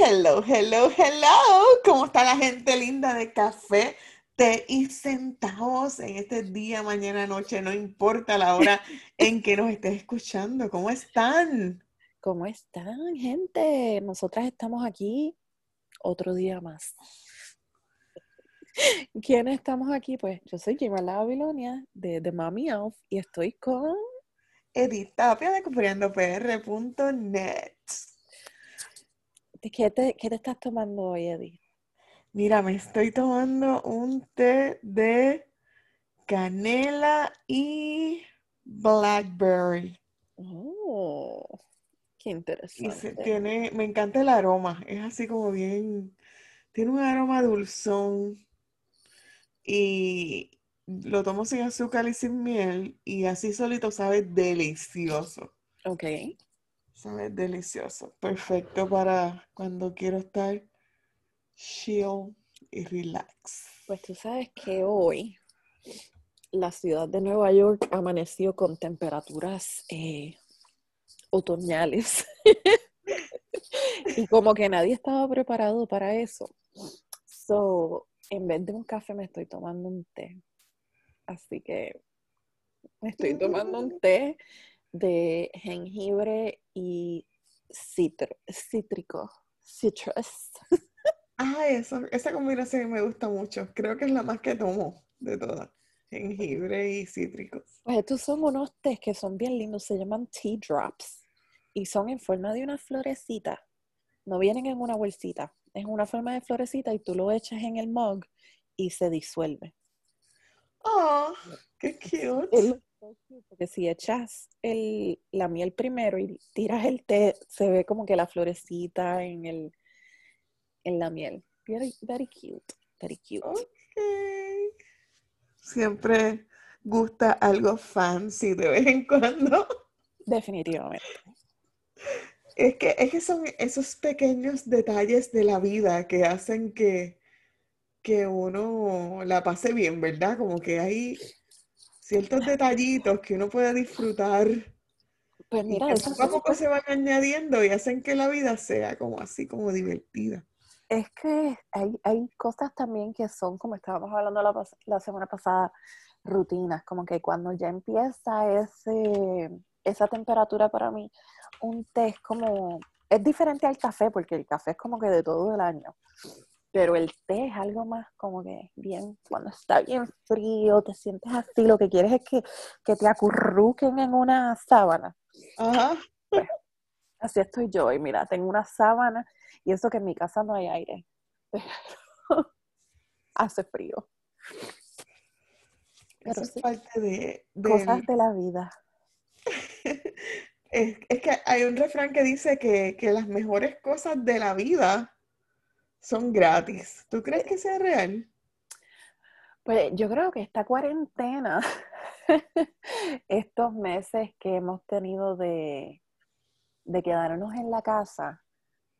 Hello, hello, hello. ¿Cómo está la gente linda de café, té y centavos en este día, mañana, noche? No importa la hora en que nos estés escuchando. ¿Cómo están? ¿Cómo están, gente? Nosotras estamos aquí otro día más. ¿Quiénes estamos aquí? Pues yo soy La Babilonia de The Mommy Elf y estoy con Edith Tapia de cubriendopr.net. ¿Qué te, ¿Qué te estás tomando hoy, Edith? Mira, me estoy tomando un té de canela y blackberry. Oh, qué interesante. Y tiene, me encanta el aroma, es así como bien, tiene un aroma dulzón y lo tomo sin azúcar y sin miel y así solito sabe delicioso. Ok. Sabe delicioso. Perfecto para cuando quiero estar chill y relax. Pues tú sabes que hoy la ciudad de Nueva York amaneció con temperaturas eh, otoñales. y como que nadie estaba preparado para eso. So, en vez de un café me estoy tomando un té. Así que me estoy tomando un té de jengibre y cítrico, citrus. Ah, eso, esa combinación me gusta mucho. Creo que es la más que tomo de todas. Jengibre y cítricos. Pues estos son unos tés que son bien lindos, se llaman tea drops y son en forma de una florecita. No vienen en una bolsita, es una forma de florecita y tú lo echas en el mug y se disuelve. ¡Oh! ¡Qué cute! Porque si echas el, la miel primero y tiras el té, se ve como que la florecita en, el, en la miel. Very, very cute. Very cute. Okay. Siempre gusta algo fancy de vez en cuando. Definitivamente. Es que, es que son esos pequeños detalles de la vida que hacen que, que uno la pase bien, ¿verdad? Como que hay ciertos detallitos que uno puede disfrutar. Pues mira, eso poco a poco se van añadiendo y hacen que la vida sea como así, como divertida. Es que hay, hay cosas también que son, como estábamos hablando la, la, semana pasada, rutinas, como que cuando ya empieza ese, esa temperatura para mí, un té es como, es diferente al café, porque el café es como que de todo el año. Pero el té es algo más como que bien, cuando está bien frío, te sientes así, lo que quieres es que, te acurruquen en una sábana. Ajá. Pues, así estoy yo, y mira, tengo una sábana, y eso que en mi casa no hay aire. hace frío. Pero es parte de, cosas de la vida. es, que hay un refrán que dice que, que las mejores cosas de la vida son gratis. ¿Tú crees que sea real? Pues yo creo que esta cuarentena, estos meses que hemos tenido de, de quedarnos en la casa,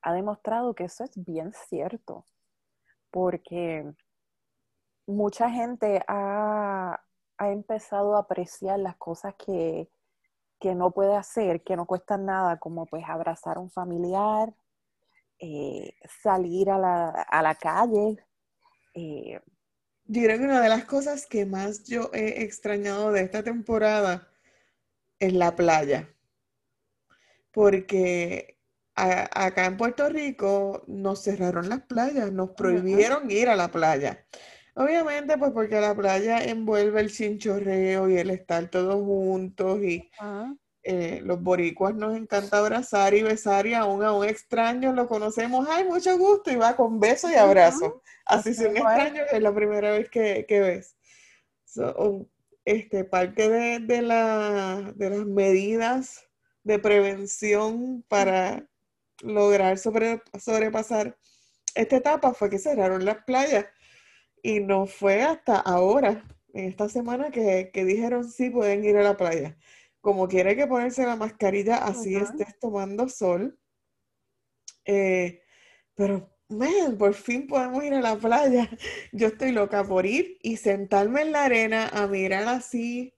ha demostrado que eso es bien cierto. Porque mucha gente ha, ha empezado a apreciar las cosas que, que no puede hacer, que no cuestan nada, como pues abrazar a un familiar, eh, salir a la, a la calle. Eh. Yo creo que una de las cosas que más yo he extrañado de esta temporada es la playa. Porque acá en Puerto Rico nos cerraron las playas, nos prohibieron ir a la playa. Obviamente, pues porque la playa envuelve el chinchorreo y el estar todos juntos y eh, los boricuas nos encanta abrazar y besar y aún a un extraño lo conocemos, ay, mucho gusto, y va con beso y abrazo. Así si un extraño es la primera vez que, ves. este, parte de, la, de las medidas de prevención para lograr sobre, sobrepasar esta etapa fue que cerraron las playas y no fue hasta ahora, en esta semana, que, que dijeron sí pueden ir a la playa como quiere que ponerse la mascarilla, así estés tomando sol. Eh, pero, man, por fin podemos ir a la playa. Yo estoy loca por ir y sentarme en la arena a mirar así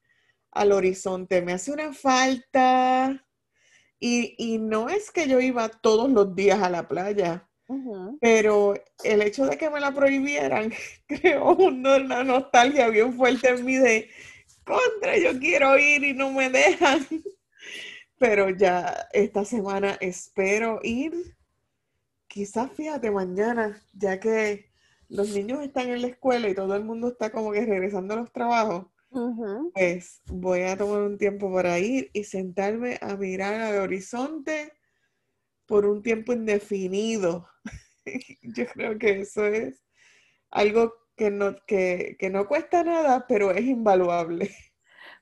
al horizonte. Me hace una falta. Y, y no es que yo iba todos los días a la playa. Pero el hecho de que me la prohibieran creó una nostalgia bien fuerte en mí de contra, yo quiero ir y no me dejan. Pero ya esta semana espero ir. Quizás fíjate mañana, ya que los niños están en la escuela y todo el mundo está como que regresando a los trabajos. Pues voy a tomar un tiempo para ir y sentarme a mirar al horizonte por un tiempo indefinido. Yo creo que eso es algo que no, que, no cuesta nada, pero es invaluable.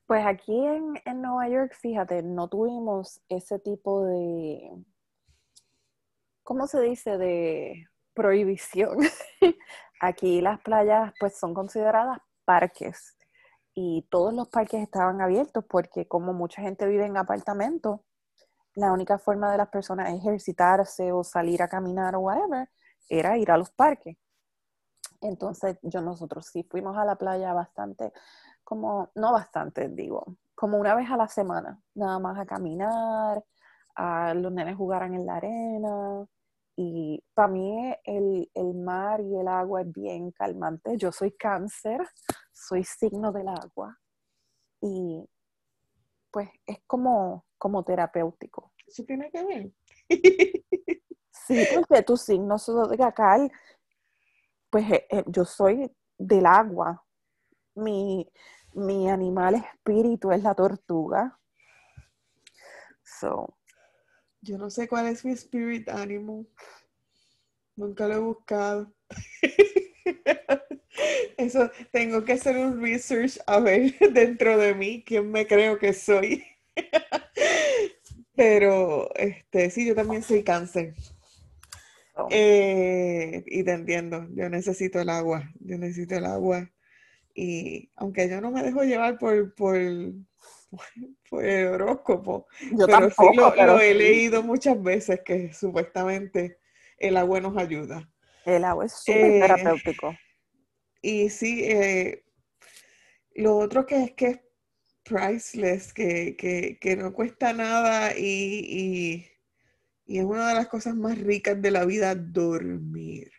Pues aquí en, en, Nueva York, fíjate, no tuvimos ese tipo de, ¿cómo se dice? De prohibición. aquí las playas pues son consideradas parques y todos los parques estaban abiertos porque como mucha gente vive en apartamentos, la única forma de las personas ejercitarse o salir a caminar o whatever era ir a los parques. Entonces, yo nosotros sí fuimos a la playa bastante, como, no bastante, digo, como una vez a la semana, nada más a caminar, a los nenes jugaran en la arena. Y para mí el, el mar y el agua es bien calmante. Yo soy cáncer, soy signo del agua. Y pues es como como terapéutico. ¿Eso tiene que ver? sí, porque tu signo zodiacal, pues eh, eh, yo soy del agua. Mi, mi animal espíritu es la tortuga. So. Yo no sé cuál es mi spirit animal. Nunca lo he buscado. Eso, tengo que hacer un research a ver dentro de mí quién me creo que soy. Pero, este, sí, yo también soy cáncer. Eh, y te entiendo, yo necesito el agua, yo necesito el agua. Y aunque yo no me dejo llevar por, por, por el horóscopo, pero sí lo, he leído muchas veces que supuestamente el agua nos ayuda. El agua es súper eh, terapéutico. Y sí, eh, lo otro que es que priceless, que, no cuesta nada y, es una de las cosas más ricas de la vida, dormir.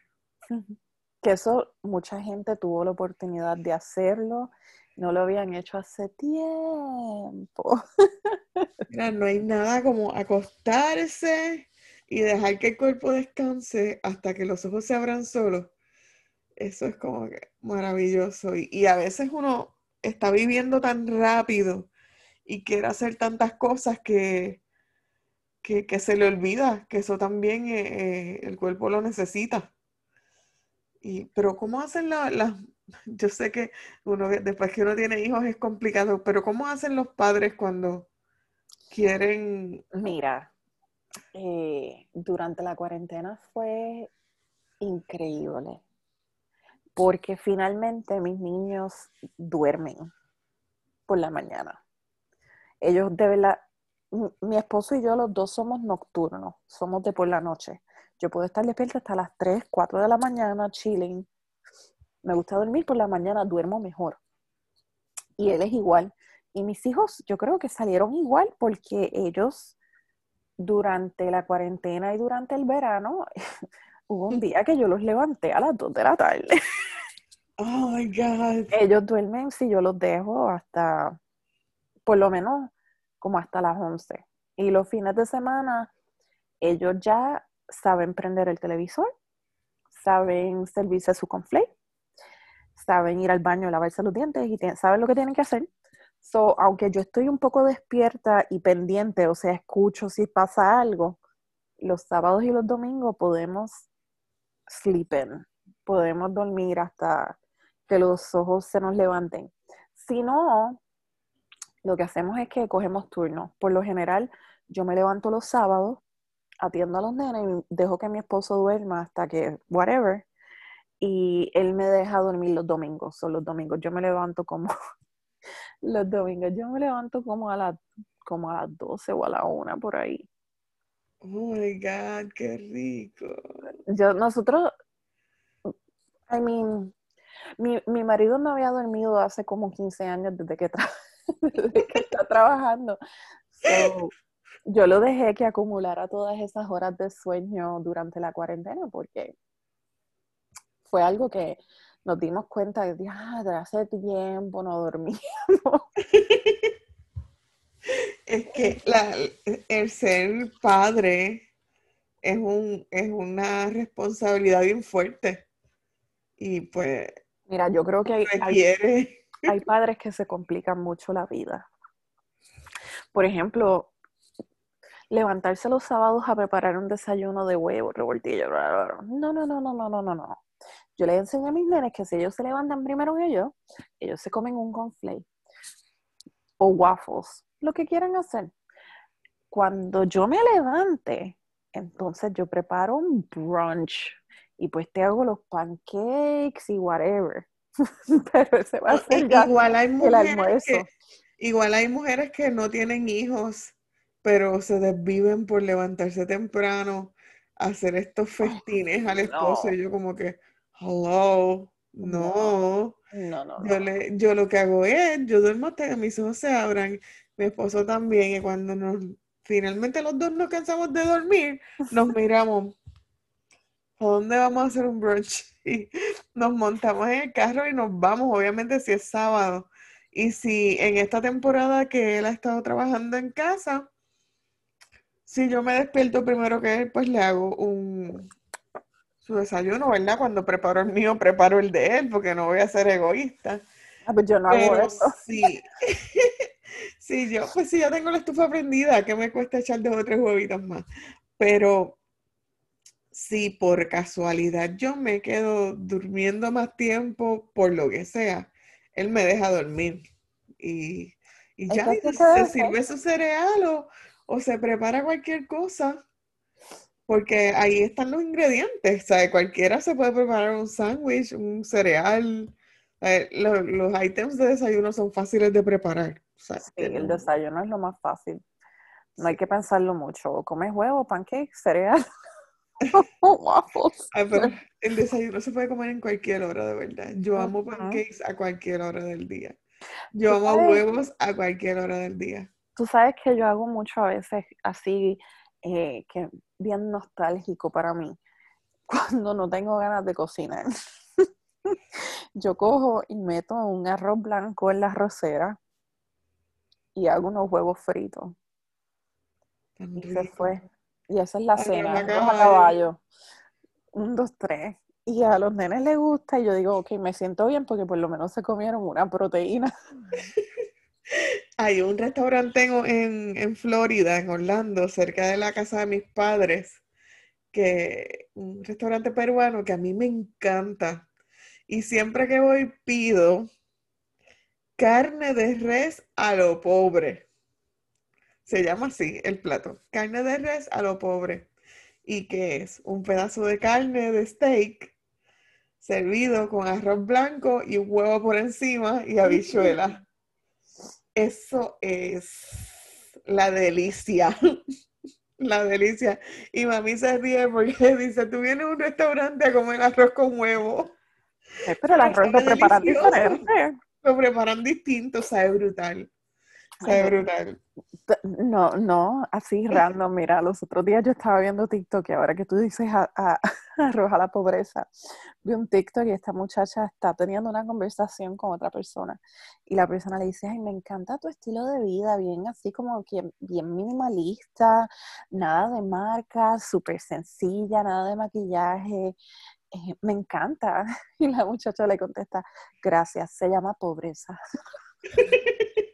Que eso mucha gente tuvo la oportunidad de hacerlo, no lo habían hecho hace tiempo. Mira, no hay nada como acostarse y dejar que el cuerpo descanse hasta que los ojos se abran solos. Eso es como que maravilloso. y a veces uno está viviendo tan rápido y quiere hacer tantas cosas que, que, se le olvida que eso también eh, eh, el cuerpo lo necesita. Y, pero ¿cómo hacen las... yo sé que uno después que uno tiene hijos es complicado, pero ¿cómo hacen los padres cuando quieren... Mira, eh, durante la cuarentena fue increíble porque finalmente mis niños duermen por la mañana. Ellos de verdad, mi esposo y yo los dos somos nocturnos, somos de por la noche. Yo puedo estar despierta hasta las 3, 4 de la mañana, chilling. Me gusta dormir por la mañana, duermo mejor. Y él es igual. Y mis hijos, yo creo que salieron igual porque ellos durante la cuarentena y durante el verano hubo un día que yo los levanté a las 2 de la tarde. Oh my God. Ellos duermen si yo los dejo hasta, por lo menos, como hasta las 11. Y los fines de semana, ellos ya saben prender el televisor, saben servirse su conflate, saben ir al baño, lavarse los dientes y saben lo que tienen que hacer. So, aunque yo estoy un poco despierta y pendiente, o sea, escucho si pasa algo, los sábados y los domingos podemos sleep in, podemos dormir hasta que los ojos se nos levanten. Si no, lo que hacemos es que cogemos turnos. Por lo general, yo me levanto los sábados, atiendo a los nenes y dejo que mi esposo duerma hasta que, whatever, y él me deja dormir los domingos. Son los domingos. Yo me levanto como, los domingos, yo me levanto como a, las como a las 12 o a la 1 por ahí. Oh my God, qué rico. Yo, nosotros, I mean, mi, mi marido no había dormido hace como 15 años desde que, está trabajando. yo lo dejé que acumulara todas esas horas de sueño durante la cuarentena porque fue algo que nos dimos cuenta de, ah, hace tiempo no dormíamos. es que la, el ser padre es, un, es una responsabilidad bien fuerte. Y pues... Mira, yo creo que hay, hay, hay padres que se complican mucho la vida. Por ejemplo, levantarse los sábados a preparar un desayuno de huevo, revoltillo. No, no, no, no, no, no, no, no. Yo les enseño a mis nenes que si ellos se levantan primero que yo, ellos se comen un conflate o waffles, lo que quieran hacer. Cuando yo me levante, entonces yo preparo un brunch y pues te hago los pancakes y whatever. Pero ese va a ser igual hay el almuerzo. igual hay mujeres que no tienen hijos, pero se desviven por levantarse temprano, hacer estos festines al esposo. Y yo como que, hello, no. No, no, Yo, le, yo lo que hago es, yo duermo hasta que mis ojos se abran, mi esposo también, y cuando nos finalmente los dos nos cansamos de dormir, nos miramos, ¿a dónde vamos a hacer un brunch? Y nos montamos en el carro y nos vamos, obviamente si es sábado. Y si en esta temporada que él ha estado trabajando en casa, si yo me despierto primero que él, pues le hago un, su desayuno, ¿verdad? Cuando preparo el mío, preparo el de él, porque no voy a ser egoísta. Ah, pues yo no hago eso. Sí. sí, yo, pues sí, ya tengo la estufa prendida, que me cuesta echar dos o tres huevitos más. Pero si por casualidad yo me quedo durmiendo más tiempo, por lo que sea, él me deja dormir. Y, ya se, sirve su cereal o, o se prepara cualquier cosa porque ahí están los ingredientes, ¿sabes? Cualquiera se puede preparar un sándwich, un cereal. Los, los, ítems de desayuno son fáciles de preparar. Sí, el desayuno es lo más fácil. No hay que pensarlo mucho. Comes huevo, pancake, cereal. Ay, pero el desayuno se puede comer en cualquier hora, de verdad. Yo amo pancakes a cualquier hora del día. Yo amo huevos a cualquier hora del día. Tú sabes que yo hago mucho a veces así eh, que bien nostálgico para mí cuando no tengo ganas de cocinar. Yo cojo y meto un arroz blanco en la arrocera y hago unos huevos fritos. Y se fue. Y esa es la cena, a caballo. Un, dos, tres. Y a los nenes les gusta y yo digo, ok, me siento bien porque por lo menos se comieron una proteína. Hay un restaurante en, en, Florida, en Orlando, cerca de la casa de mis padres, que un restaurante peruano que a mí me encanta. Y siempre que voy pido carne de res a lo pobre. Se llama así el plato, carne de res a lo pobre. ¿Y qué es? Un pedazo de carne de steak servido con arroz blanco y un huevo por encima y habichuela. Eso es la delicia. la delicia. Y mami se ríe porque dice, tú vienes a un restaurante a comer arroz con huevo. pero el arroz lo preparan diferente. Lo preparan distinto, sabe brutal. Brutal. No, no, así random. Mira, los otros días yo estaba viendo TikTok y ahora que tú dices a, a, arroja la pobreza, vi un TikTok y esta muchacha está teniendo una conversación con otra persona y la persona le dice, ay, me encanta tu estilo de vida, bien así como que bien minimalista, nada de marca, súper sencilla, nada de maquillaje. Eh, me encanta. Y la muchacha le contesta, gracias, se llama pobreza.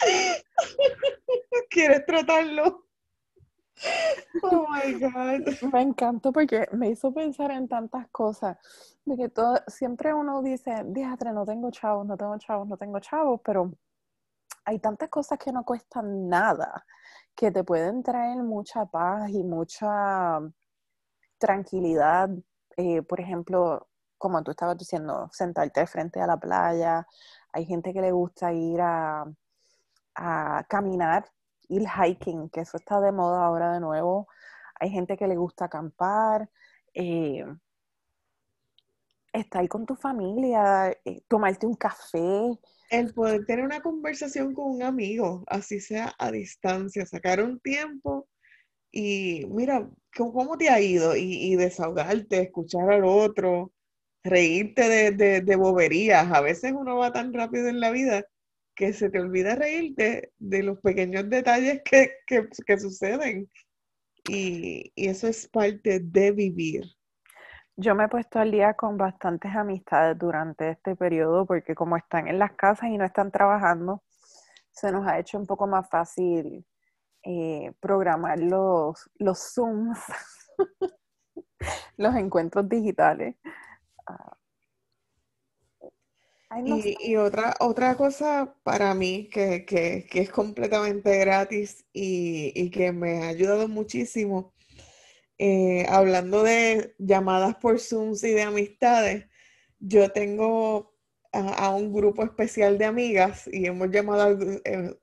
¿Quieres tratarlo? Oh my God. Me encantó porque me hizo pensar en tantas cosas. De todo, siempre uno dice, dígate, no tengo chavos, no tengo chavos, no tengo chavos, pero hay tantas cosas que no cuestan nada, que te pueden traer mucha paz y mucha tranquilidad. Eh, por ejemplo, como tú estabas diciendo, sentarte frente a la playa. Hay gente que le gusta ir a, a caminar, ir hiking, que eso está de moda ahora de nuevo. Hay gente que le gusta acampar. Eh, estar con tu familia, eh, tomarte un café. El poder tener una conversación con un amigo, así sea a distancia, sacar un tiempo y mira, ¿cómo te ha ido? Y, desahogarte, escuchar al otro, reírte de, de, boberías. A veces uno va tan rápido en la vida que se te olvida reírte de los pequeños detalles que, que, suceden. Y, y, eso es parte de vivir. Yo me he puesto al día con bastantes amistades durante este periodo porque como están en las casas y no están trabajando, se nos ha hecho un poco más fácil eh, programar los, los Zooms, los encuentros digitales. Y, otra, otra cosa para mí que, es completamente gratis y, que me ha ayudado muchísimo, eh, hablando de llamadas por Zooms y de amistades, yo tengo a, un grupo especial de amigas y hemos llamado eh,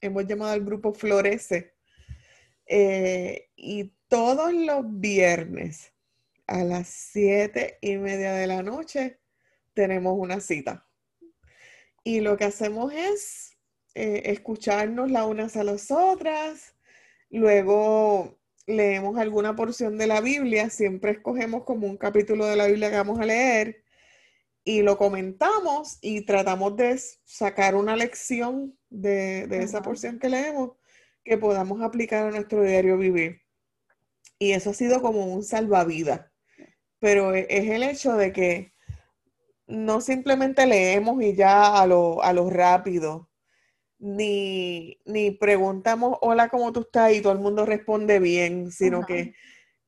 hemos llamado al grupo Florece. Eh, y todos los viernes a las siete y media de la noche tenemos una cita. Y lo que hacemos es eh, escucharnos las unas a las otras, luego leemos alguna porción de la Biblia, siempre escogemos como un capítulo de la Biblia que vamos a leer y lo comentamos y tratamos de sacar una lección de, esa porción que leemos que podamos aplicar a nuestro diario vivir. Y eso ha sido como un salvavidas. Pero e, es el hecho de que no simplemente leemos y ya a lo, a lo rápido, ni, ni, preguntamos, hola, ¿cómo tú estás? Y todo el mundo responde bien, sino que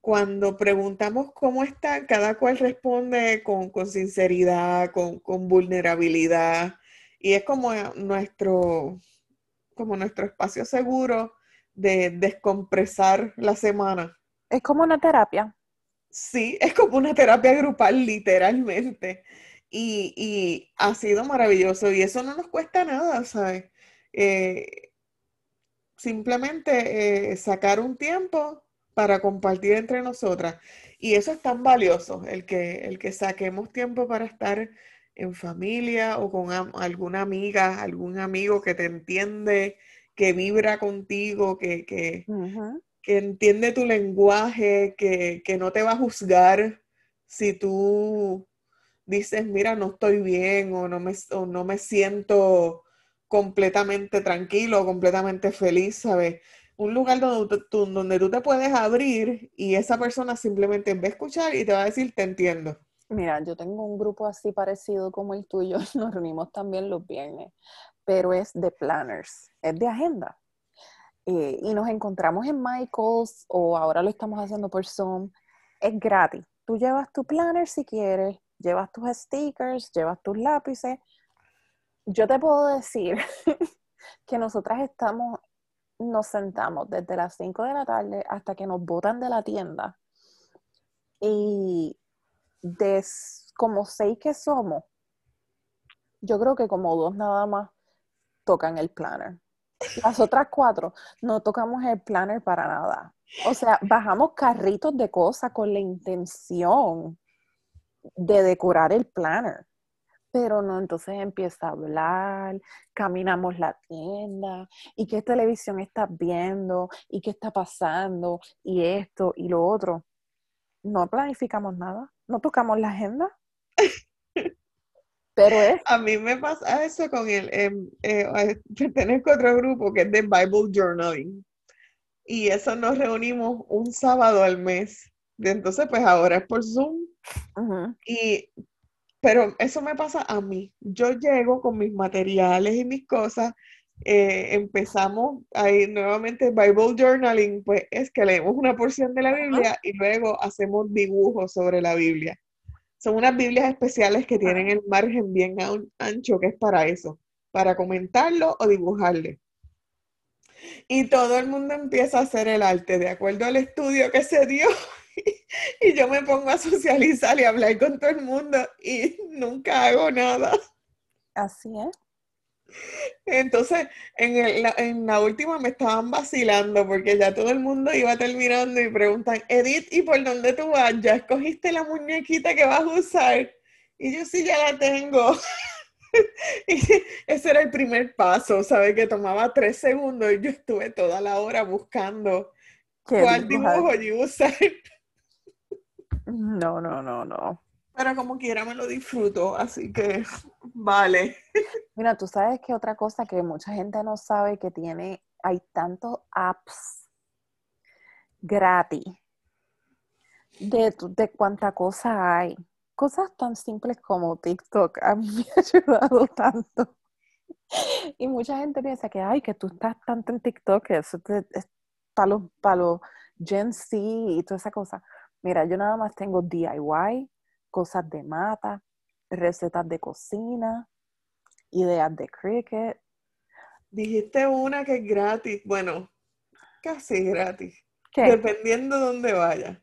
cuando preguntamos cómo está, cada cual responde con, sinceridad, con, vulnerabilidad. Y es como nuestro, como nuestro espacio seguro de descompresar la semana. Es como una terapia. Sí, es como una terapia grupal, literalmente. Y, ha sido maravilloso. Y eso no nos cuesta nada, ¿sabes? Eh, simplemente eh, sacar un tiempo para compartir entre nosotras. Y eso es tan valioso, el que, el que saquemos tiempo para estar en familia o con alguna amiga, algún amigo que te entiende, que vibra contigo, que, que, entiende tu lenguaje, que, no te va a juzgar si tú dices, mira, no estoy bien o no me, o no me siento completamente tranquilo, completamente feliz, ¿sabes? un lugar donde tú, donde tú te puedes abrir y esa persona simplemente va a escuchar y te va a decir, te entiendo. Mira, yo tengo un grupo así parecido como el tuyo, nos reunimos también los viernes, pero es de planners, es de agenda. Eh, y nos encontramos en Michaels o ahora lo estamos haciendo por Zoom. Es gratis. Tú llevas tu planner si quieres, llevas tus stickers, llevas tus lápices. Yo te puedo decir que nosotras estamos nos sentamos desde las 5 de la tarde hasta que nos botan de la tienda. Y de como seis que somos, yo creo que como dos nada más tocan el planner. Las otras cuatro no tocamos el planner para nada. O sea, bajamos carritos de cosas con la intención de decorar el planner pero no, entonces empieza a hablar, caminamos la tienda, y qué televisión estás viendo, y qué está pasando, y esto y lo otro. No planificamos nada, no tocamos la agenda. Pero es... A mí me pasa eso con el, em, eh, pertenezco a otro grupo que es de Bible Journaling. Y eso nos reunimos un sábado al mes. Y entonces, pues ahora es por Zoom. Y pero eso me pasa a mí. Yo llego con mis materiales y mis cosas, eh, empezamos ahí nuevamente Bible Journaling, pues es que leemos una porción de la Biblia y luego hacemos dibujos sobre la Biblia. Son unas Biblias especiales que tienen el margen bien ancho, que es para eso, para comentarlo o dibujarle. Y todo el mundo empieza a hacer el arte de acuerdo al estudio que se dio. y yo me pongo a socializar y hablar con todo el mundo y nunca hago nada. Así es. Entonces, en, en, la última me estaban vacilando porque ya todo el mundo iba terminando y preguntan, Edith, ¿y por dónde tú vas? ¿Ya escogiste la muñequita que vas a usar? Y yo sí ya la tengo. y ese era el primer paso, ¿sabes? Que tomaba tres segundos y yo estuve toda la hora buscando cuál dibujo yo usar. No, no, no, no. Pero como quiera me lo disfruto, así que vale. Mira, tú sabes que otra cosa que mucha gente no sabe que tiene, hay tantos apps gratis de, de cuánta cosa hay. Cosas tan simples como TikTok a mí me ha ayudado tanto. Y mucha gente piensa que, ay, que tú estás tanto en TikTok, eso es para los, para los Gen Z y toda esa cosa. Mira, yo nada más tengo DIY, cosas de mata, recetas de cocina, ideas de cricket. Dijiste una que es gratis, bueno, casi gratis, dependiendo de dónde vaya.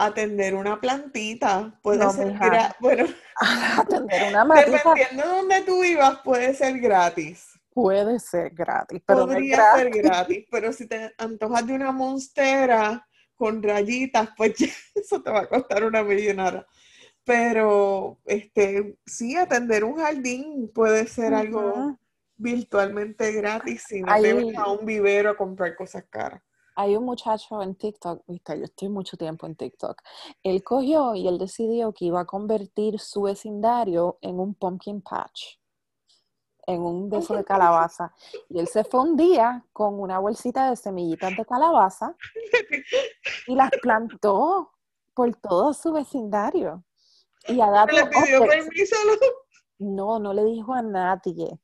Atender una plantita puede ser gratis. Bueno, atender una matita. Dependiendo de donde tú vivas, puede ser gratis. Puede ser gratis, pero Podría ser gratis, pero si te antojas de una monstera con rayitas, pues eso te va a costar una millonada. Pero este, sí, atender un jardín puede ser algo virtualmente gratis si no te vas a un vivero a comprar cosas caras. Hay un muchacho en TikTok, viste, yo estoy mucho tiempo en TikTok. Él cogió y él decidió que iba a convertir su vecindario en un pumpkin patch en un beso de calabaza. Y él se fue un día con una bolsita de semillitas de calabaza y las plantó por todo su vecindario. Y a ¿Le pidió permiso? No, no le dijo a nadie.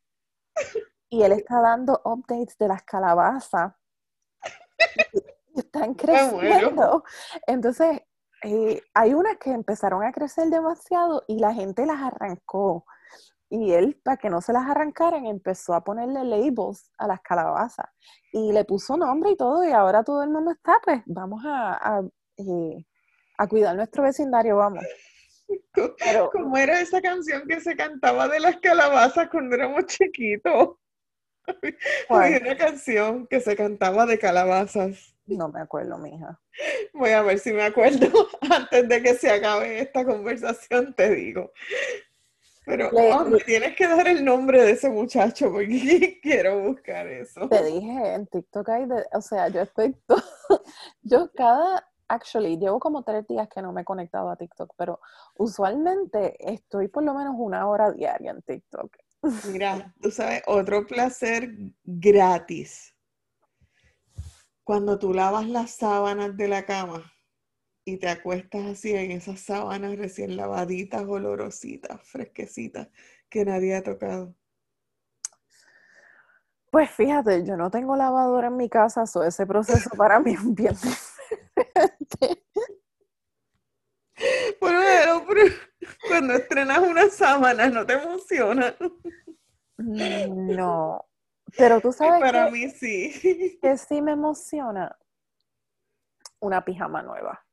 Y él está dando updates de las calabazas. Y están creciendo. Entonces, eh, hay unas que empezaron a crecer demasiado y la gente las arrancó. Y él, para que no se las arrancaran, empezó a ponerle labels a las calabazas. Y le puso nombre y todo, y ahora todo el mundo está, pues vamos a, a, eh, cuidar nuestro vecindario, vamos. Pero, ¿Cómo era esa canción que se cantaba de las calabazas cuando éramos chiquitos? Había una canción que se cantaba de calabazas. No me acuerdo, mija. Voy a ver si me acuerdo antes de que se acabe esta conversación, te digo. Pero me tienes que dar el nombre de ese muchacho porque quiero buscar eso. Te dije, en TikTok hay, de, o sea, yo estoy todo, yo cada, actually, llevo como tres días que no me he conectado a TikTok, pero usualmente estoy por lo menos una hora diaria en TikTok. Mira, tú sabes, otro placer gratis. Cuando tú lavas las sábanas de la cama y te acuestas así en esas sábanas recién lavaditas, olorositas, fresquecitas, que nadie ha tocado. Pues fíjate, yo no tengo lavadora en mi casa, so ese proceso para mí es bien diferente. Bueno, pero cuando estrenas una sábana, ¿no te emociona? Mm, no, pero tú sabes para mí sí. Que sí me emociona una pijama nueva.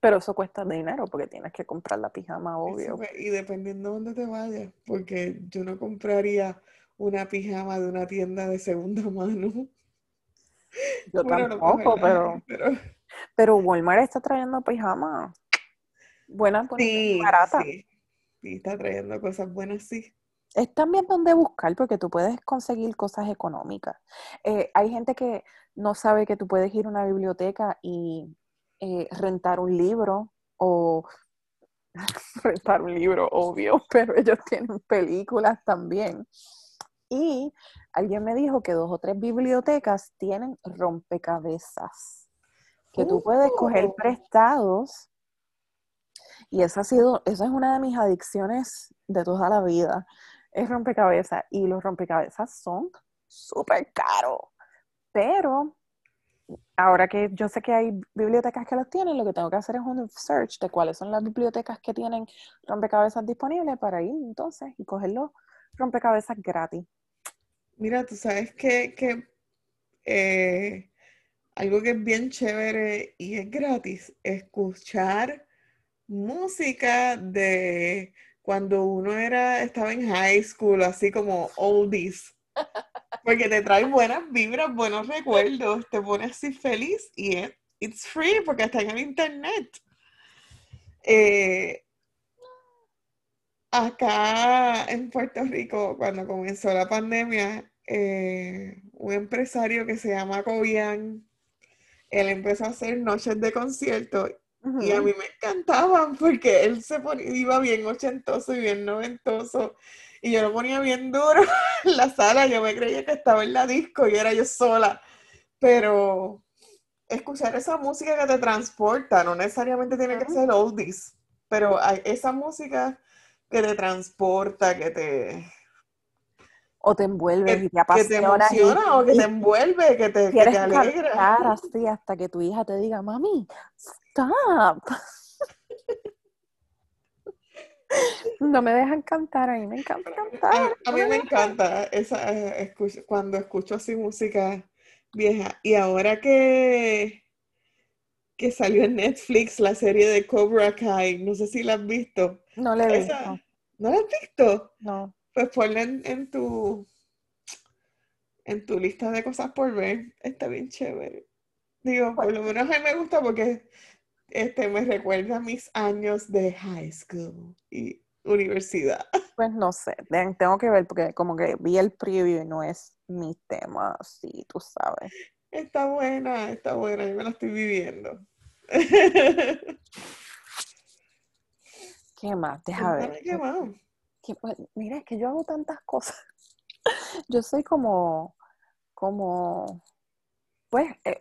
Pero eso cuesta dinero porque tienes que comprar la pijama, obvio. y dependiendo de dónde te vayas, porque yo no compraría una pijama de una tienda de segunda mano. Yo tampoco, pero, pero, Walmart está trayendo pijama. Buena, sí, barata. Sí. sí, está trayendo cosas buenas, sí. Es también donde buscar porque tú puedes conseguir cosas económicas. Eh, hay gente que no sabe que tú puedes ir a una biblioteca y eh, rentar un libro o rentar un libro, obvio, pero ellos tienen películas también. Y alguien me dijo que dos o tres bibliotecas tienen rompecabezas que tú puedes coger oh. prestados. Y esa ha sido, esa es una de mis adicciones de toda la vida. Es rompecabezas. Y los rompecabezas son súper caros. Pero ahora que yo sé que hay bibliotecas que los tienen, lo que tengo que hacer es un search de cuáles son las bibliotecas que tienen rompecabezas disponibles para ir entonces y cogerlo rompecabezas gratis. Mira, tú sabes que, que eh, algo que es bien chévere y es gratis, escuchar música de cuando uno era, estaba en high school, así como oldies. Porque te trae buenas vibras, buenos recuerdos, te pone así feliz y es it's free porque está en el internet. Eh, acá en Puerto Rico, cuando comenzó la pandemia, eh, un empresario que se llama Cobian, él empezó a hacer noches de concierto y a mí me encantaban porque él se ponía, iba bien ochentoso y bien noventoso y yo lo ponía bien duro en la sala, yo me creía que estaba en la disco y era yo sola, pero escuchar esa música que te transporta, no necesariamente tiene que ser oldies, pero hay esa música que te transporta, que te... O te envuelve que, y te apasiona. Que te emociona o que te envuelve, que te, que te alegra. así hasta que tu hija te diga, mami, stop. No me dejan cantar, a mí me encanta cantar. A, mí me encanta esa, eh, cuando escucho así música vieja. Y ahora que, que salió en Netflix la serie de Cobra Kai, no sé si la has visto. No la he visto. ¿No la has visto? No. Pues ponla en, tu en tu lista de cosas por ver. Está bien chévere. Digo, por lo menos a mí me gusta porque este, me recuerda a mis años de high school y universidad. Pues no sé, tengo que ver porque como que vi el preview y no es mi tema, sí, tú sabes. Está buena, está buena, yo me la estoy viviendo. ¿Qué más? Deja ver. ¿Qué más? Pues, mira, es que yo hago tantas cosas. Yo soy como, como, pues, eh,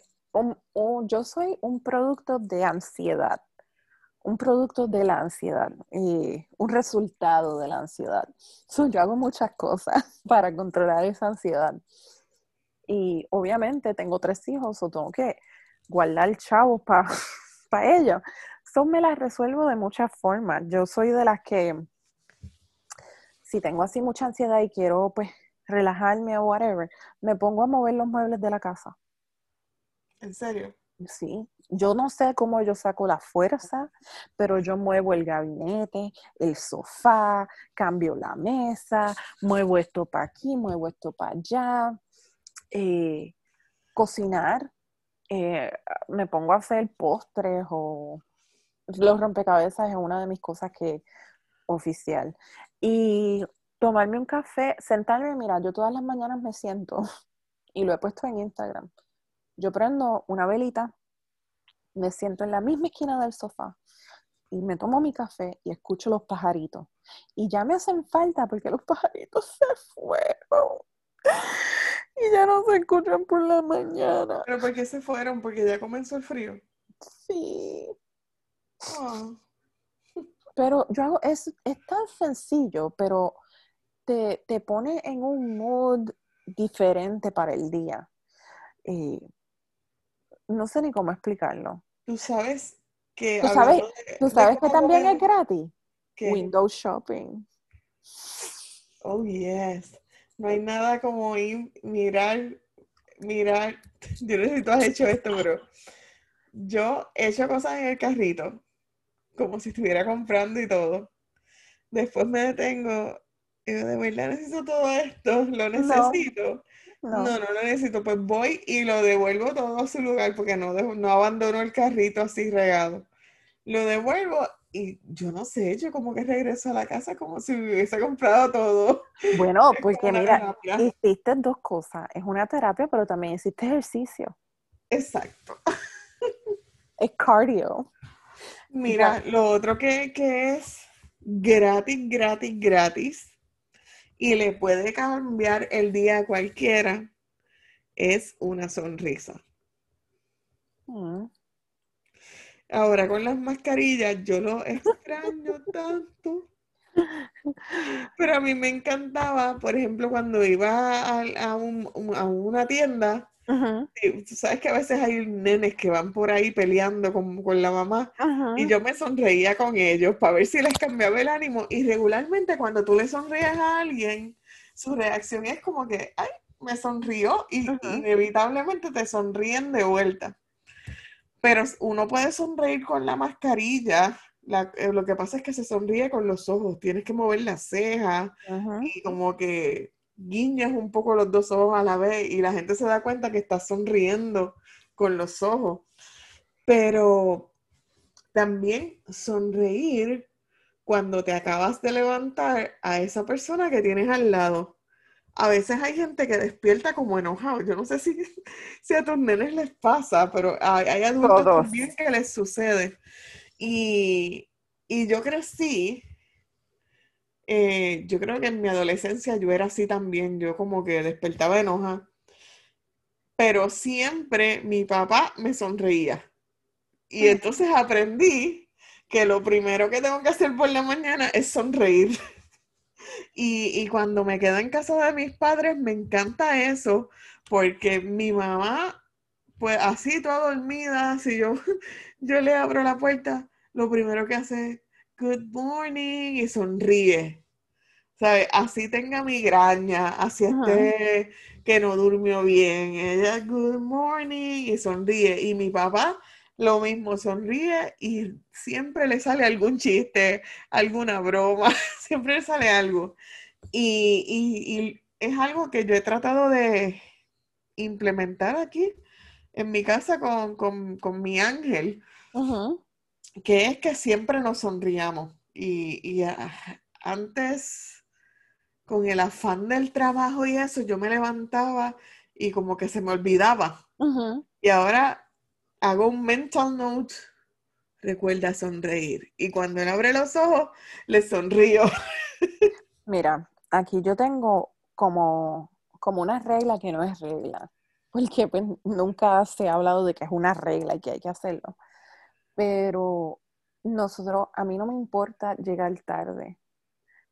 yo soy un producto de ansiedad, un producto de la ansiedad, y un resultado de la ansiedad. yo hago muchas cosas para controlar esa ansiedad. Y obviamente tengo tres hijos, o tengo que guardar chavos para pa ellos. Eso me las resuelvo de muchas formas. Yo soy de las que, si tengo así mucha ansiedad y quiero pues relajarme o whatever, me pongo a mover los muebles de la casa. ¿En serio? Sí, yo no sé cómo yo saco la fuerza, pero yo muevo el gabinete, el sofá, cambio la mesa, muevo esto para aquí, muevo esto para allá. Eh, cocinar, eh, me pongo a hacer postres o los rompecabezas es una de mis cosas que oficial. Y tomarme un café, sentarme, mira, yo todas las mañanas me siento y lo he puesto en Instagram yo prendo una velita, me siento en la misma esquina del sofá y me tomo mi café y escucho los pajaritos. Y ya me hacen falta porque los pajaritos se fueron. Y ya no se escuchan por la mañana. ¿Pero por qué se fueron? Porque ya comenzó el frío. Sí. Ah. Pero yo hago, es, es tan sencillo, pero te, pone en un mood diferente para el día. Eh, no sé ni cómo explicarlo. Tú sabes que... Tú sabes, ¿tú sabes que también es gratis. Windows Shopping. Oh, yes. No hay nada como ir, mirar, mirar. Yo no sé si tú has hecho esto, pero yo he hecho cosas en el carrito, como si estuviera comprando y todo. Después me detengo y de verdad necesito todo esto, lo necesito. No. No, lo necesito. Pues voy y lo devuelvo todo a su lugar porque no, no abandono el carrito así regado. Lo devuelvo y yo no sé, yo como que regreso a la casa como si hubiese comprado todo. Bueno, porque mira, hiciste dos cosas. Es una terapia, pero también hiciste ejercicio. Exacto. Es cardio. Mira, lo otro que, que es gratis, gratis, gratis y le puede cambiar el día a cualquiera es una sonrisa. Mm. Ahora con las mascarillas yo lo extraño tanto. Pero a mí me encantaba, por ejemplo, cuando iba a, una tienda tú sabes que a veces hay nenes que van por ahí peleando con, la mamá y yo me sonreía con ellos para ver si les cambiaba el ánimo y regularmente cuando tú le sonríes a alguien, su reacción es como que, ay, me sonrió y inevitablemente te sonríen de vuelta. Pero uno puede sonreír con la mascarilla, eh, lo que pasa es que se sonríe con los ojos, tienes que mover las cejas y como que guiñas un poco los dos ojos a la vez y la gente se da cuenta que estás sonriendo con los ojos. Pero también sonreír cuando te acabas de levantar a esa persona que tienes al lado. A veces hay gente que despierta como enojado. Yo no sé si, si a tus nenes les pasa, pero hay, hay adultos Todos. también que les sucede. Y, y yo crecí, eh, yo creo que en mi adolescencia yo era así también, yo como que despertaba enoja, pero siempre mi papá me sonreía. Y entonces aprendí que lo primero que tengo que hacer por la mañana es sonreír. Y, y cuando me quedo en casa de mis padres, me encanta eso, porque mi mamá, pues así toda dormida, si yo, yo le abro la puerta, lo primero que hace es good morning y sonríe. ¿Sabes? Así tenga migraña, así Ajá. esté que no durmió bien. Ella, good morning y sonríe. Y mi papá lo mismo, sonríe y siempre le sale algún chiste, alguna broma, siempre le sale algo. Y, y- y es algo que yo he tratado de implementar aquí en mi casa con, con- con mi ángel, que es que siempre nos sonriamos. Y, y, ah, antes, con el afán del trabajo y eso, yo me levantaba y como que se me olvidaba. Y ahora hago un mental note, recuerda sonreír. Y cuando él abre los ojos, le sonrío. Mira, aquí yo tengo como, como una regla que no es regla, porque pues, nunca se ha hablado de que es una regla y que hay que hacerlo. Pero nosotros, a mí no me importa llegar tarde